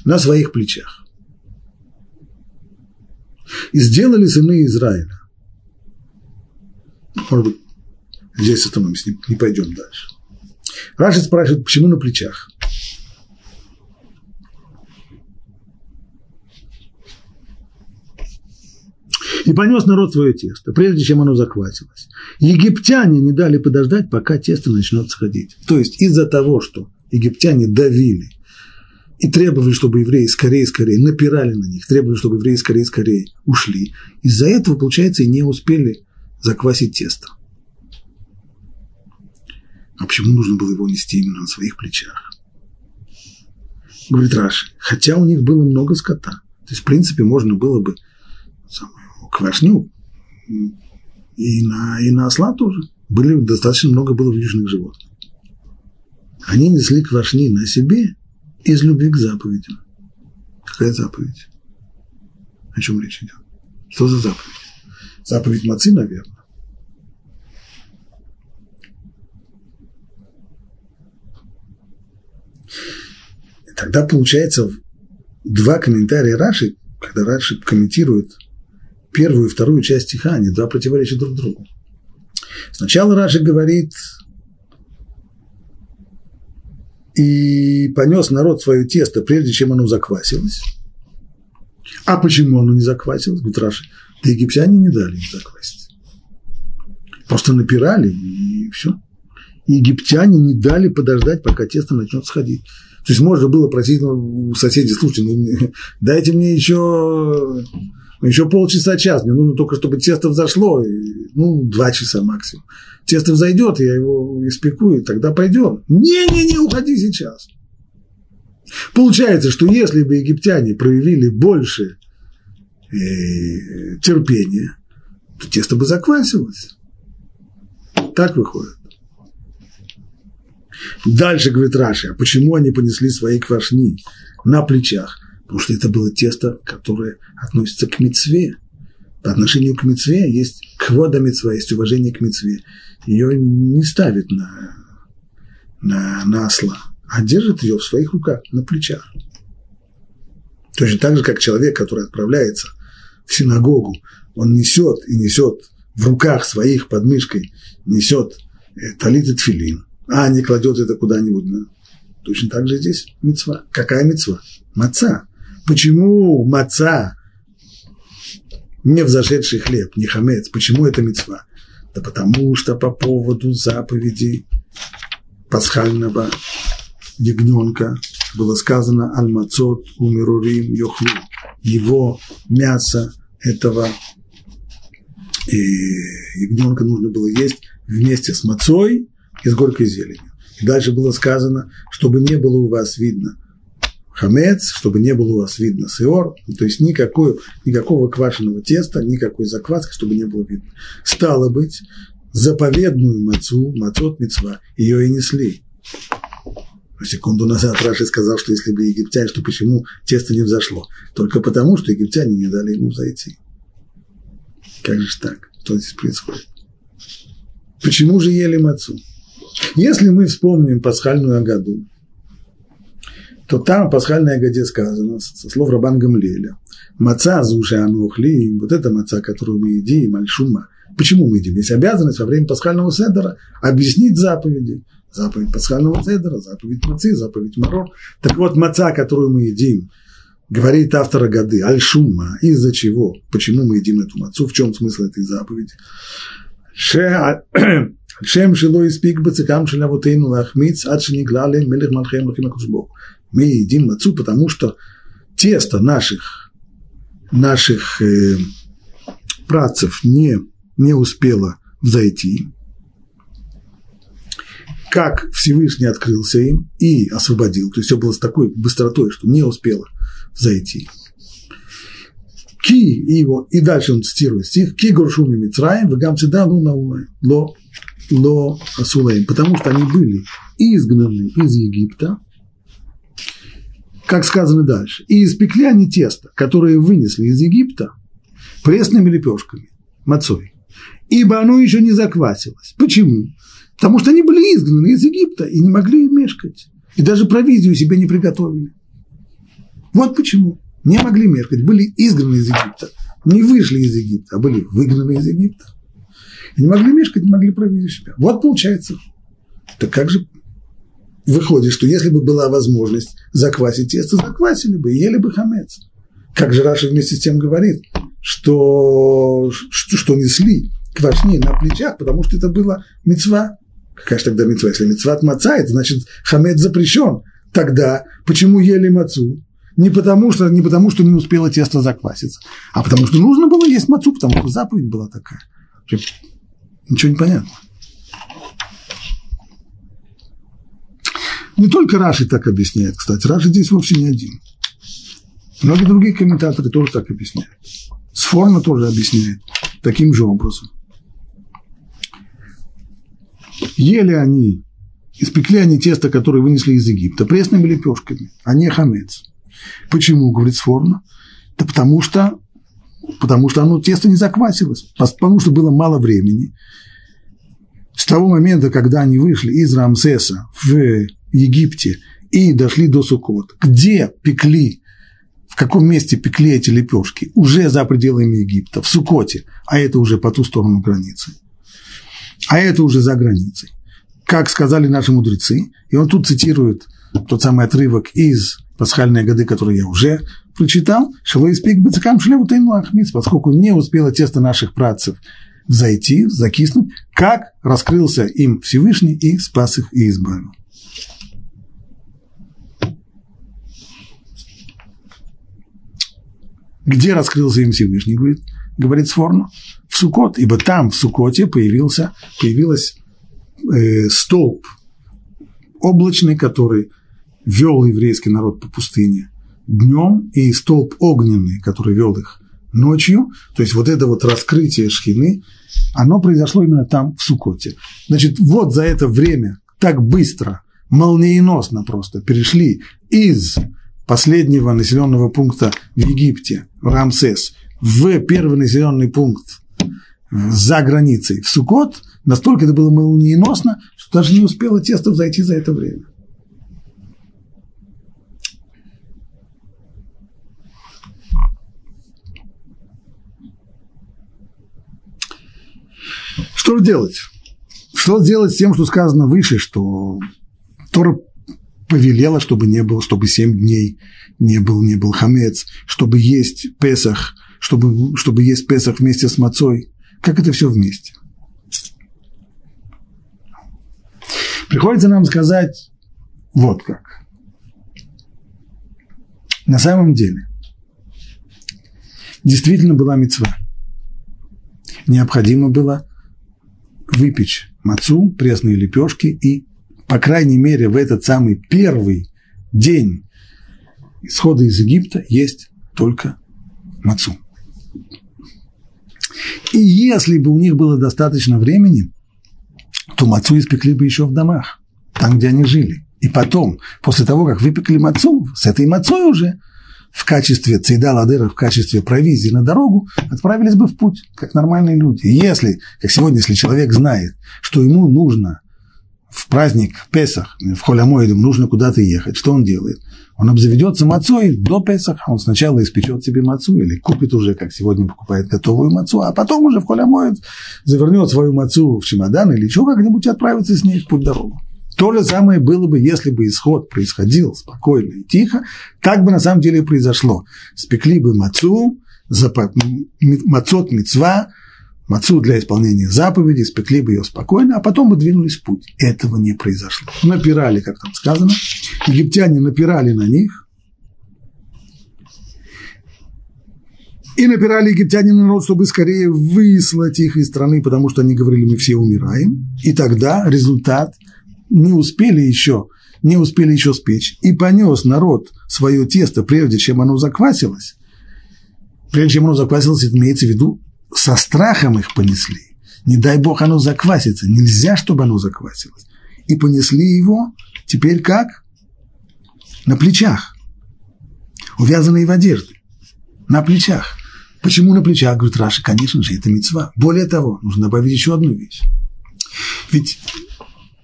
на своих плечах. И сделали сыны Израиля. Может быть, здесь остановимся, не, не пойдем дальше. Рашид спрашивает, почему на плечах? И понес народ свое тесто, прежде чем оно захватилось. Египтяне не дали подождать, пока тесто начнет сходить. То есть из-за того, что египтяне давили и требовали, чтобы евреи скорее-скорее напирали на них, требовали, чтобы евреи скорее-скорее ушли. Из-за этого, получается, и не успели заквасить тесто. А почему нужно было его нести именно на своих плечах? Говорит Раши, хотя у них было много скота. То есть, в принципе, можно было бы квашню и на, и на осла тоже. Были, достаточно много было южных животных. Они несли квашни на себе из любви к заповедям. Какая заповедь? О чем речь идет? Что за заповедь? Заповедь мацы, наверное. Тогда получается два комментария Раши, когда Раши комментирует первую и вторую часть стиха, они два противоречат друг другу. Сначала Раши говорит, и понес народ свое тесто, прежде чем оно заквасилось. А почему оно не заквасилось? Говорит Раши, да египтяне не дали им заквасить. Просто напирали, и все. египтяне не дали подождать, пока тесто начнет сходить. То есть можно было просить ну, у соседей, слушайте, ну, дайте мне еще еще полчаса, час, мне нужно только, чтобы тесто взошло, и, ну, два часа максимум. Тесто взойдет, я его испеку, и тогда пойдем. Не-не-не, уходи сейчас. Получается, что если бы египтяне проявили больше э, терпения, то тесто бы заквасилось. Так выходит. Дальше говорит Раши, а почему они понесли свои квашни на плечах? Потому что это было тесто, которое относится к мецве. По отношению к мецве есть квода мецва, есть уважение к мецве. Ее не ставит на, на, на осла, а держит ее в своих руках, на плечах. Точно так же, как человек, который отправляется в синагогу, он несет и несет в руках своих под мышкой, несет э, талит и тфилин, а не кладет это куда-нибудь. Точно так же здесь мецва. Какая мецва? Маца. Почему маца не взошедший хлеб, не хамец? Почему это мецва? Да потому что по поводу заповеди пасхального ягненка было сказано «Аль-Мацот умирурим йохлу». Его мясо этого и ягненка нужно было есть вместе с мацой и с горькой зеленью. И дальше было сказано, чтобы не было у вас видно – хамец, чтобы не было у вас видно сеор, то есть никакой, никакого квашеного теста, никакой закваски, чтобы не было видно. Стало быть, заповедную мацу, мацот мецва, ее и несли. Секунду назад Раши сказал, что если бы египтяне, что почему тесто не взошло? Только потому, что египтяне не дали ему зайти. Как же так? Что здесь происходит? Почему же ели мацу? Если мы вспомним пасхальную Агаду, то там в пасхальной Агаде сказано, со слов Рабан Гамлеля, маца зуша анухли, вот это маца, которую мы едим, альшума. Почему мы едим? Есть обязанность во время пасхального седера объяснить заповеди. Заповедь пасхального седера, заповедь мацы, заповедь марор. Так вот, маца, которую мы едим, говорит автор Агады, альшума, из-за чего, почему мы едим эту мацу, в чем смысл этой заповеди. Шем шило испик бацикам шелявотейну лахмиц, ад шениглали мелех малхем лахим мы едим мацу, потому что тесто наших, наших э, працев не, не успело взойти. как Всевышний открылся им и освободил. То есть все было с такой быстротой, что не успело зайти. Ки и его, и дальше он цитирует стих, Ки горшуми Мицраем, вегам цеда луна ло, ло асулаем, потому что они были изгнаны из Египта, как сказано дальше, и испекли они тесто, которое вынесли из Египта, пресными лепешками, мацой, ибо оно еще не заквасилось. Почему? Потому что они были изгнаны из Египта и не могли мешкать. И даже провизию себе не приготовили. Вот почему. Не могли мешкать, были изгнаны из Египта. Не вышли из Египта, а были выгнаны из Египта. И не могли мешкать, не могли провизию себя. Вот получается. Так как же выходит, что если бы была возможность заквасить тесто, заквасили бы, ели бы хамец. Как же Раша вместе с тем говорит, что, что, что несли квашни на плечах, потому что это было мецва. Какая же тогда мецва? Если мецва от маца, это значит хамец запрещен. Тогда почему ели мацу? Не потому, что, не потому, что не успело тесто закваситься, а потому что нужно было есть мацу, потому что заповедь была такая. Ничего не понятно. Не только Раши так объясняет, кстати. Раши здесь вовсе не один. Многие другие комментаторы тоже так объясняют. Сформа тоже объясняет таким же образом. Ели они, испекли они тесто, которое вынесли из Египта, пресными лепешками, а не хамец. Почему, говорит Сформа? Да потому что, потому что оно тесто не заквасилось, потому что было мало времени. С того момента, когда они вышли из Рамсеса в Египте и дошли до Сукот, где пекли, в каком месте пекли эти лепешки, уже за пределами Египта, в Сукоте, а это уже по ту сторону границы, а это уже за границей. Как сказали наши мудрецы, и он тут цитирует тот самый отрывок из пасхальные годы, которые я уже прочитал, Шилой спик бацакам шлевутейну ахмиц, поскольку не успело тесто наших працев зайти, закиснуть, как раскрылся им Всевышний и спас их и избавил. Где раскрылся им Всевышний, говорит, говорит Сфорно? В Сукот, ибо там, в Сукоте, появился, появилась э, столб облачный, который вел еврейский народ по пустыне днем, и столб огненный, который вел их ночью, то есть вот это вот раскрытие шхины, оно произошло именно там, в Сукоте. Значит, вот за это время так быстро, молниеносно просто перешли из последнего населенного пункта в Египте, в Рамсес, в первый населенный пункт за границей, в Сукот, настолько это было молниеносно, что даже не успело тесто зайти за это время. Что делать? Что делать с тем, что сказано выше, что Тора повелела, чтобы не было, чтобы семь дней не был, не был хамец, чтобы есть Песах, чтобы, чтобы есть Песах вместе с мацой. Как это все вместе? Приходится нам сказать вот как. На самом деле, действительно была мецва. Необходимо было выпечь мацу, пресные лепешки и по крайней мере, в этот самый первый день исхода из Египта есть только мацу. И если бы у них было достаточно времени, то мацу испекли бы еще в домах, там, где они жили. И потом, после того, как выпекли мацу, с этой мацой уже в качестве цейда ладыра, в качестве провизии на дорогу, отправились бы в путь, как нормальные люди. И если, как сегодня, если человек знает, что ему нужно в праздник Песах, в Холямоидом нужно куда-то ехать, что он делает? Он обзаведется мацой до Песаха, он сначала испечет себе мацу или купит уже, как сегодня покупает готовую мацу, а потом уже в Холямоид завернет свою мацу в чемодан или еще как-нибудь отправится с ней в путь дорогу. То же самое было бы, если бы исход происходил спокойно и тихо, так бы на самом деле и произошло. Спекли бы мацу, мацот мецва, мацу для исполнения заповедей, спекли бы ее спокойно, а потом бы двинулись в путь. Этого не произошло. Напирали, как там сказано, египтяне напирали на них, И напирали египтяне на народ, чтобы скорее выслать их из страны, потому что они говорили, мы все умираем. И тогда результат не успели еще, не успели еще спечь, и понес народ свое тесто, прежде чем оно заквасилось, прежде чем оно заквасилось, имеется в виду, со страхом их понесли. Не дай бог оно заквасится, нельзя, чтобы оно заквасилось. И понесли его теперь как? На плечах, увязанные в одежды, на плечах. Почему на плечах? Говорит Раша, конечно же, это мецва. Более того, нужно добавить еще одну вещь. Ведь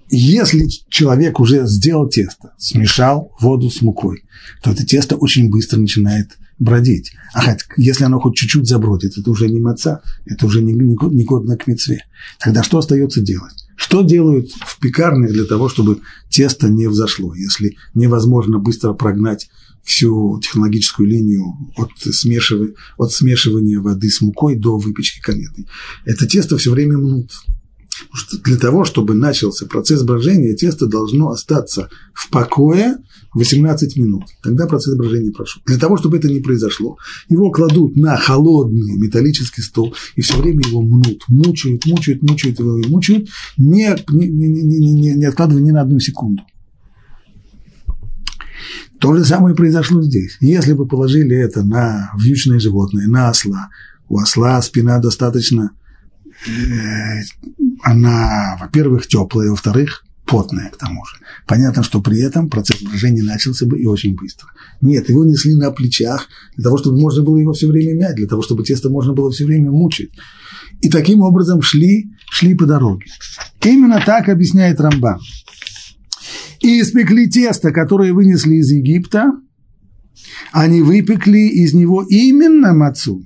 если человек уже сделал тесто, смешал воду с мукой, то это тесто очень быстро начинает бродить. А хоть, если оно хоть чуть-чуть забродит, это уже не маца, это уже не, не, не годно к мецве. Тогда что остается делать? Что делают в пекарне для того, чтобы тесто не взошло, если невозможно быстро прогнать всю технологическую линию от смешивания, от смешивания воды с мукой до выпечки кометной? Это тесто все время мнут. Для того, чтобы начался процесс брожения, тесто должно остаться в покое 18 минут. Тогда процесс брожения прошел. Для того, чтобы это не произошло, его кладут на холодный металлический стол и все время его мнут, мучают, мучают, мучают его и мучают, не, не, не, не, не откладывая ни на одну секунду. То же самое произошло здесь. Если бы положили это на вьючное животное, на осла, у осла спина достаточно, э, она, во-первых, теплая, во-вторых, потная к тому же. Понятно, что при этом процесс брожения начался бы и очень быстро. Нет, его несли на плечах для того, чтобы можно было его все время мять, для того, чтобы тесто можно было все время мучить. И таким образом шли, шли по дороге. Именно так объясняет Рамбан. И испекли тесто, которое вынесли из Египта, они выпекли из него именно мацу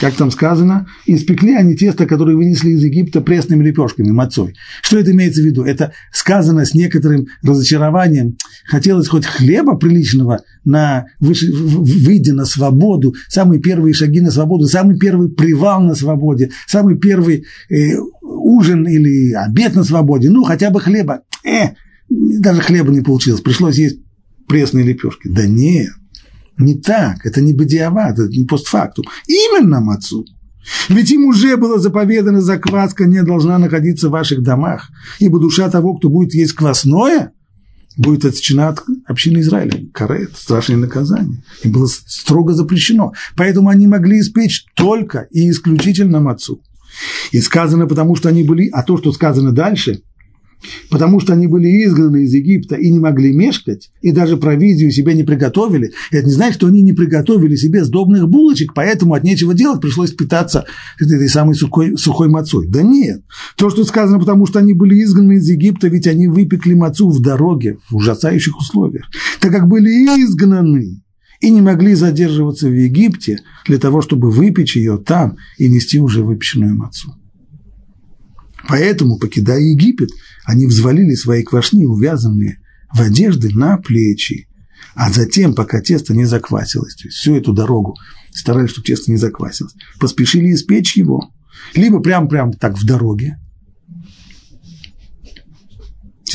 как там сказано, испекли они тесто, которое вынесли из Египта пресными лепешками, мацой. Что это имеется в виду? Это сказано с некоторым разочарованием. Хотелось хоть хлеба приличного, на, выйдя на свободу, самые первые шаги на свободу, самый первый привал на свободе, самый первый э, ужин или обед на свободе, ну, хотя бы хлеба. Э, даже хлеба не получилось, пришлось есть пресные лепешки. Да нет, не так, это не бадиават, это не постфактум. Именно мацу. Ведь им уже было заповедано, закваска не должна находиться в ваших домах, ибо душа того, кто будет есть квасное, будет отсечена от общины Израиля. Карет, страшное наказание. Им было строго запрещено. Поэтому они могли испечь только и исключительно мацу. И сказано, потому что они были, а то, что сказано дальше – потому что они были изгнаны из Египта и не могли мешкать, и даже провизию себе не приготовили, это не значит, что они не приготовили себе сдобных булочек, поэтому от нечего делать пришлось питаться этой самой сухой, сухой мацой. Да нет. То, что сказано, потому что они были изгнаны из Египта, ведь они выпекли мацу в дороге, в ужасающих условиях. Так как были изгнаны и не могли задерживаться в Египте для того, чтобы выпечь ее там и нести уже выпеченную мацу. Поэтому, покидая Египет, они взвалили свои квашни, увязанные в одежды, на плечи. А затем, пока тесто не заквасилось, то есть всю эту дорогу старались, чтобы тесто не заквасилось, поспешили испечь его. Либо прям-прям так в дороге.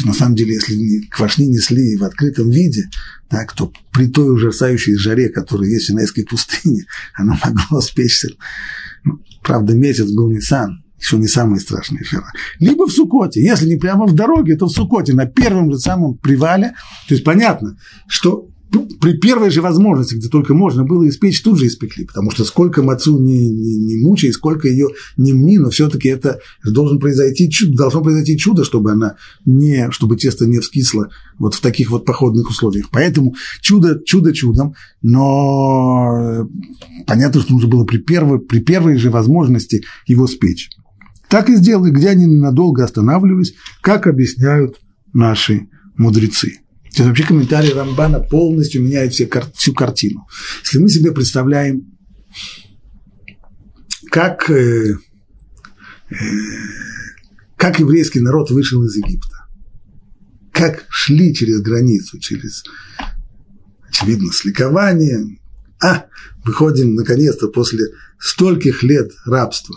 На самом деле, если квашни несли в открытом виде, так, то при той ужасающей жаре, которая есть в Синайской пустыне, она могла спечься. Ну, правда, месяц был Нисан, еще не самые страшные жара. Либо в Сукоте. Если не прямо в дороге, то в Сукоте, на первом же самом привале. То есть понятно, что при первой же возможности, где только можно было испечь, тут же испекли, потому что сколько мацу не, не, не мучай, сколько ее не мни, но все-таки это должен произойти должно произойти чудо, чтобы она не, чтобы тесто не вскисло вот в таких вот походных условиях. Поэтому чудо, чудо чудом, но понятно, что нужно было при первой, при первой же возможности его спечь. Так и сделали, где они ненадолго останавливались, как объясняют наши мудрецы. То есть вообще комментарий Рамбана полностью меняет все, всю картину. Если мы себе представляем, как, э, э, как еврейский народ вышел из Египта, как шли через границу, через, очевидно, с ликованием, а, выходим наконец-то после стольких лет рабства,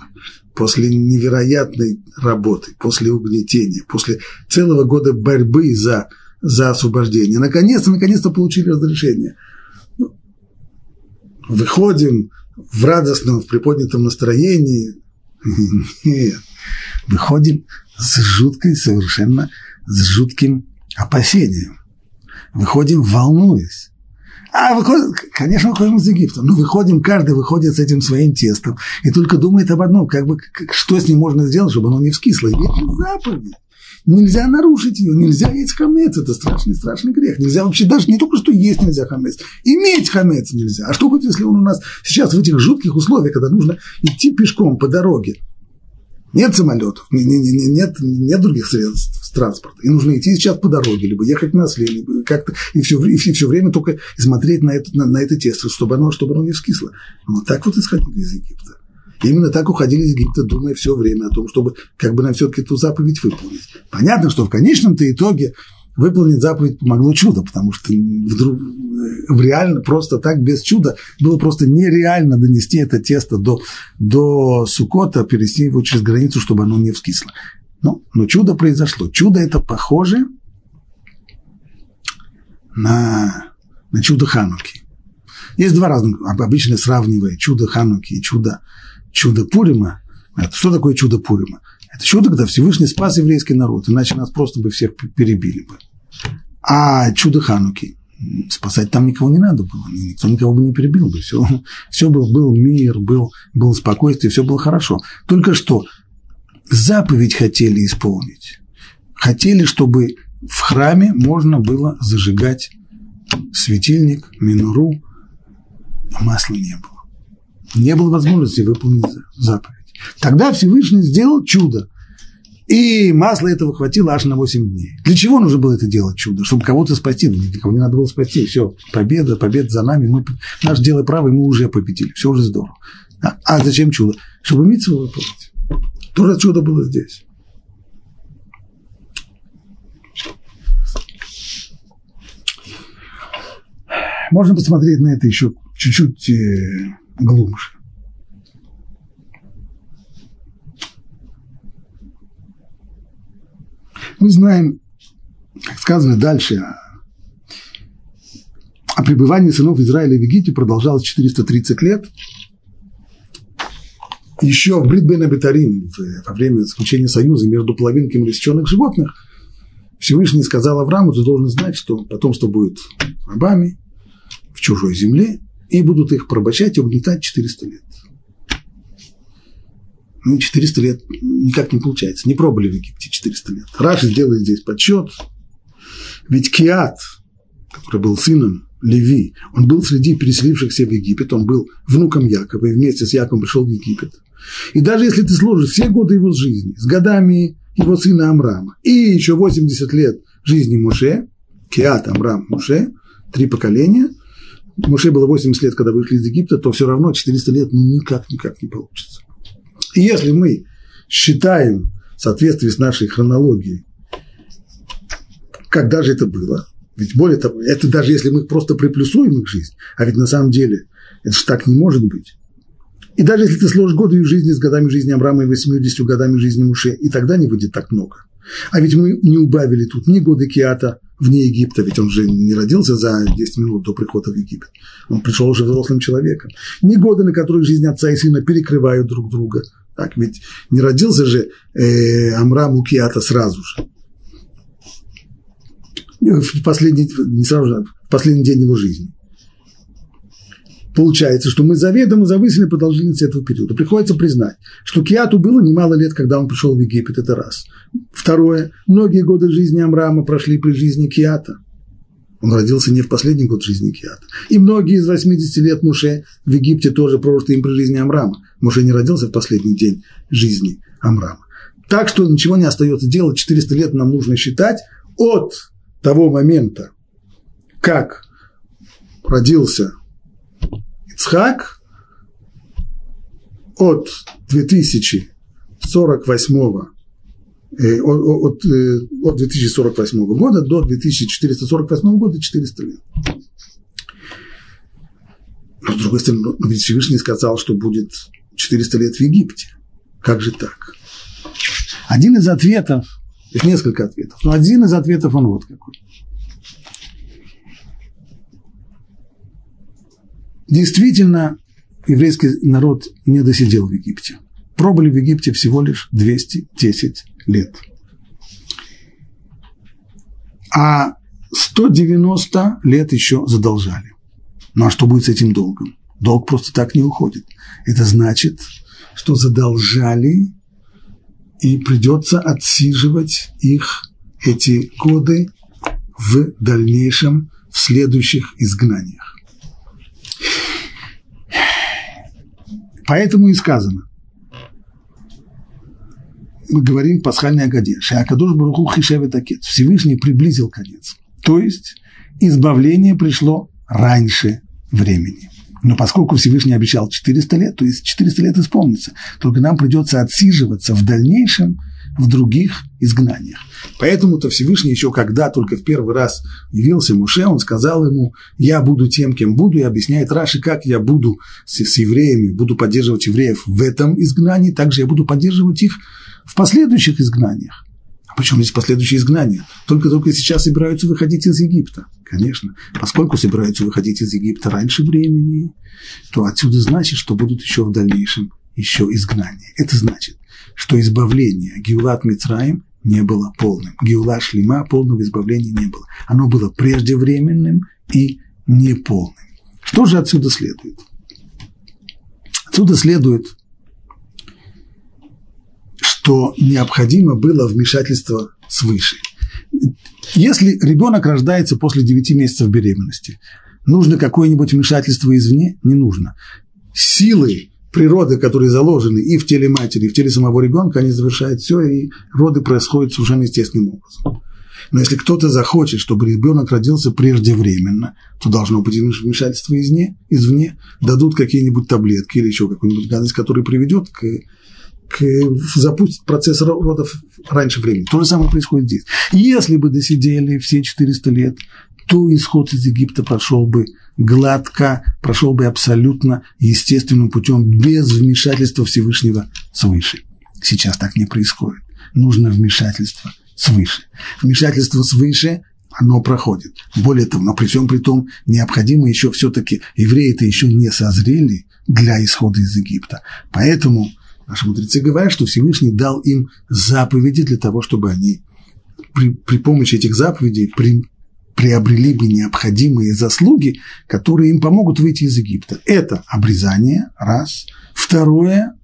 после невероятной работы, после угнетения, после целого года борьбы за, за освобождение. Наконец-то, наконец-то получили разрешение. Ну, выходим в радостном, в приподнятом настроении. Нет. Выходим с жуткой совершенно, с жутким опасением. Выходим, волнуясь. А выходим, конечно, выходим из Египта, но выходим, каждый выходит с этим своим тестом и только думает об одном, как бы, что с ним можно сделать, чтобы оно не вскисло. Это заповедь. Нельзя нарушить ее, нельзя есть хамец, это страшный, страшный грех. Нельзя вообще даже не только что есть нельзя хамец, иметь хамец нельзя. А что будет, если он у нас сейчас в этих жутких условиях, когда нужно идти пешком по дороге, нет самолетов, нет, нет других средств транспорта. И нужно идти сейчас по дороге, либо ехать на осле, либо как-то, и все, и все время только смотреть на это, на, на это тесто, чтобы оно, чтобы оно не вскисло. Вот так вот исходили из Египта. Именно так уходили из Египта, думая все время о том, чтобы как бы нам все-таки эту заповедь выполнить. Понятно, что в конечном-то итоге выполнить заповедь помогло чудо, потому что вдруг э, в реально просто так без чуда было просто нереально донести это тесто до, до Сукота, перевести его через границу, чтобы оно не вскисло. Но, но чудо произошло. Чудо это похоже на, на чудо Хануки. Есть два разных, обычно сравнивая чудо Хануки и чудо, чудо Пурима. Что такое чудо Пурима? Это чудо, когда Всевышний спас еврейский народ, иначе нас просто бы всех перебили бы. А чудо Хануки, спасать там никого не надо было, никто никого бы не перебил бы, все, все был, был мир, был, было спокойствие, все было хорошо. Только что заповедь хотели исполнить. Хотели, чтобы в храме можно было зажигать светильник, минуру, а масла не было. Не было возможности выполнить заповедь. Тогда Всевышний сделал чудо. И масла этого хватило аж на 8 дней. Для чего нужно было это делать чудо? Чтобы кого-то спасти. Ну, никого не надо было спасти. Все, победа, победа за нами. Мы, наше дело правое, мы уже победили. Все уже здорово. А, а зачем чудо? Чтобы митцву выполнить. Тоже чудо было здесь. Можно посмотреть на это еще чуть-чуть э, глубже. Мы знаем, как сказано дальше, о пребывании сынов Израиля в Египте продолжалось 430 лет. Еще в Бритбен Абитарим, во время заключения союза между половинками рассеченных животных, Всевышний сказал Аврааму, ты должен знать, что потомство будет рабами в чужой земле, и будут их порабощать и угнетать 400 лет ну, 400 лет никак не получается. Не пробовали в Египте 400 лет. Раши сделает здесь подсчет. Ведь Киат, который был сыном Леви, он был среди переселившихся в Египет, он был внуком Якова, и вместе с Яковом пришел в Египет. И даже если ты сложишь все годы его жизни с годами его сына Амрама и еще 80 лет жизни Муше, Киат, Амрам, Муше, три поколения, Муше было 80 лет, когда вышли из Египта, то все равно 400 лет никак, никак не получится. И если мы считаем в соответствии с нашей хронологией, когда же это было, ведь более того, это даже если мы просто приплюсуем их жизнь, а ведь на самом деле это же так не может быть. И даже если ты сложишь годы жизни с годами жизни Авраама и 80 годами жизни Муше, и тогда не выйдет так много. А ведь мы не убавили тут ни годы Киата вне Египта, ведь он же не родился за 10 минут до прихода в Египет. Он пришел уже взрослым человеком. Ни годы, на которые жизнь отца и сына перекрывают друг друга – так ведь не родился же э, Амрам Укиата сразу же. В последний, не сразу же, в последний день его жизни. Получается, что мы заведомо завысили продолжительность этого периода. Приходится признать, что Киату было немало лет, когда он пришел в Египет, это раз. Второе, многие годы жизни Амрама прошли при жизни Киата – он родился не в последний год жизни Киата. И многие из 80 лет Муше в Египте тоже прожиты им при жизни Амрама. Муше не родился в последний день жизни Амрама. Так что ничего не остается делать. 400 лет нам нужно считать от того момента, как родился Ицхак, от 2048 Э, от, э, от 2048 года до 2448 года 400 лет. Но, с другой стороны, но ведь Всевышний сказал, что будет 400 лет в Египте. Как же так? Один из ответов, есть несколько ответов, но один из ответов он вот какой. Действительно, еврейский народ не досидел в Египте. Пробыли в Египте всего лишь 210 лет. А 190 лет еще задолжали. Ну а что будет с этим долгом? Долг просто так не уходит. Это значит, что задолжали, и придется отсиживать их эти годы в дальнейшем, в следующих изгнаниях. Поэтому и сказано, мы говорим в пасхальной Агаде, Шеакадош Баруху Хишевет Акет, Всевышний приблизил конец. То есть избавление пришло раньше времени. Но поскольку Всевышний обещал 400 лет, то есть 400 лет исполнится, только нам придется отсиживаться в дальнейшем в других изгнаниях. Поэтому-то Всевышний еще когда только в первый раз явился Муше, он сказал ему, я буду тем, кем буду, и объясняет Раши, как я буду с, с евреями, буду поддерживать евреев в этом изгнании, также я буду поддерживать их в последующих изгнаниях. А почему здесь последующие изгнания? Только-только сейчас собираются выходить из Египта. Конечно, поскольку собираются выходить из Египта раньше времени, то отсюда значит, что будут еще в дальнейшем еще изгнания. Это значит, что избавление Геулат Мицраим не было полным. Геула Шлима полного избавления не было. Оно было преждевременным и неполным. Что же отсюда следует? Отсюда следует, что необходимо было вмешательство свыше. Если ребенок рождается после 9 месяцев беременности, нужно какое-нибудь вмешательство извне? Не нужно. Силы природы, которые заложены и в теле матери, и в теле самого ребенка, они завершают все, и роды происходят совершенно естественным образом. Но если кто-то захочет, чтобы ребенок родился преждевременно, то должно быть вмешательство извне, извне дадут какие-нибудь таблетки или еще какую-нибудь гадость, которая приведет к к, запустить процесс родов раньше времени. То же самое происходит здесь. Если бы досидели все 400 лет, то исход из Египта прошел бы гладко, прошел бы абсолютно естественным путем, без вмешательства Всевышнего свыше. Сейчас так не происходит. Нужно вмешательство свыше. Вмешательство свыше оно проходит. Более того, но при всем при том, необходимо еще все-таки, евреи-то еще не созрели для исхода из Египта. Поэтому Наши мудрецы говорят, что Всевышний дал им заповеди для того, чтобы они при, при помощи этих заповедей при, приобрели бы необходимые заслуги, которые им помогут выйти из Египта. Это обрезание, раз. Второе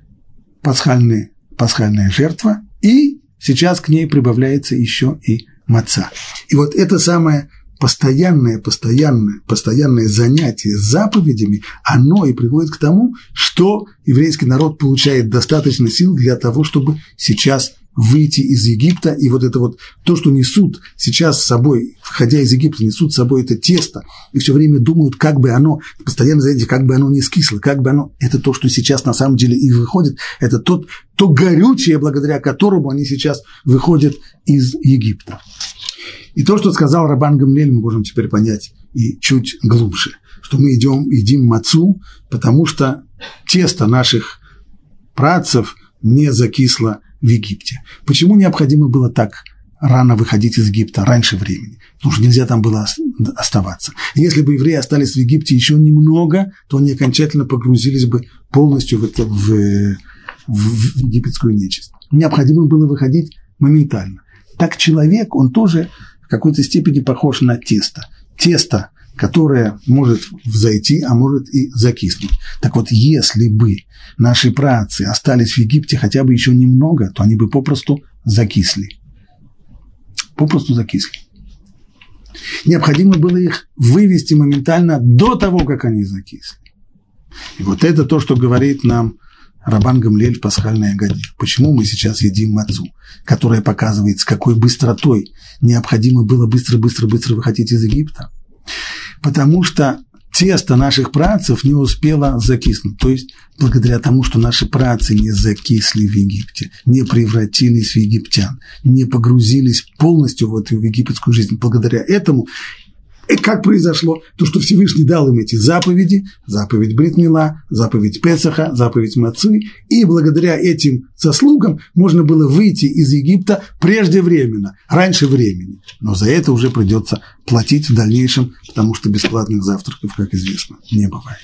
– пасхальная, пасхальная жертва. И сейчас к ней прибавляется еще и маца. И вот это самое постоянное, постоянное, постоянное занятие заповедями, оно и приводит к тому, что еврейский народ получает достаточно сил для того, чтобы сейчас выйти из Египта, и вот это вот то, что несут сейчас с собой, входя из Египта, несут с собой это тесто, и все время думают, как бы оно, постоянно знаете, как бы оно не скисло, как бы оно, это то, что сейчас на самом деле и выходит, это тот, то горючее, благодаря которому они сейчас выходят из Египта. И то, что сказал Рабан Гамлель, мы можем теперь понять и чуть глубже, что мы идем, едим мацу, потому что тесто наших працев не закисло в Египте. Почему необходимо было так рано выходить из Египта, раньше времени? Потому что нельзя там было оставаться. Если бы евреи остались в Египте еще немного, то они окончательно погрузились бы полностью в, это, в, в египетскую нечисть. Необходимо было выходить моментально. Так человек, он тоже какой-то степени похож на тесто. Тесто, которое может взойти, а может и закиснуть. Так вот, если бы наши працы остались в Египте хотя бы еще немного, то они бы попросту закисли. Попросту закисли. Необходимо было их вывести моментально до того, как они закисли. И вот это то, что говорит нам Рабан Гамлель в пасхальной Агаде. Почему мы сейчас едим мацу, которая показывает, с какой быстротой необходимо было быстро-быстро-быстро выходить из Египта? Потому что тесто наших працев не успело закиснуть. То есть, благодаря тому, что наши працы не закисли в Египте, не превратились в египтян, не погрузились полностью в эту египетскую жизнь, благодаря этому и как произошло? То, что Всевышний дал им эти заповеди, заповедь Бритмила, заповедь Песаха, заповедь Мацы, и благодаря этим заслугам можно было выйти из Египта преждевременно, раньше времени. Но за это уже придется платить в дальнейшем, потому что бесплатных завтраков, как известно, не бывает.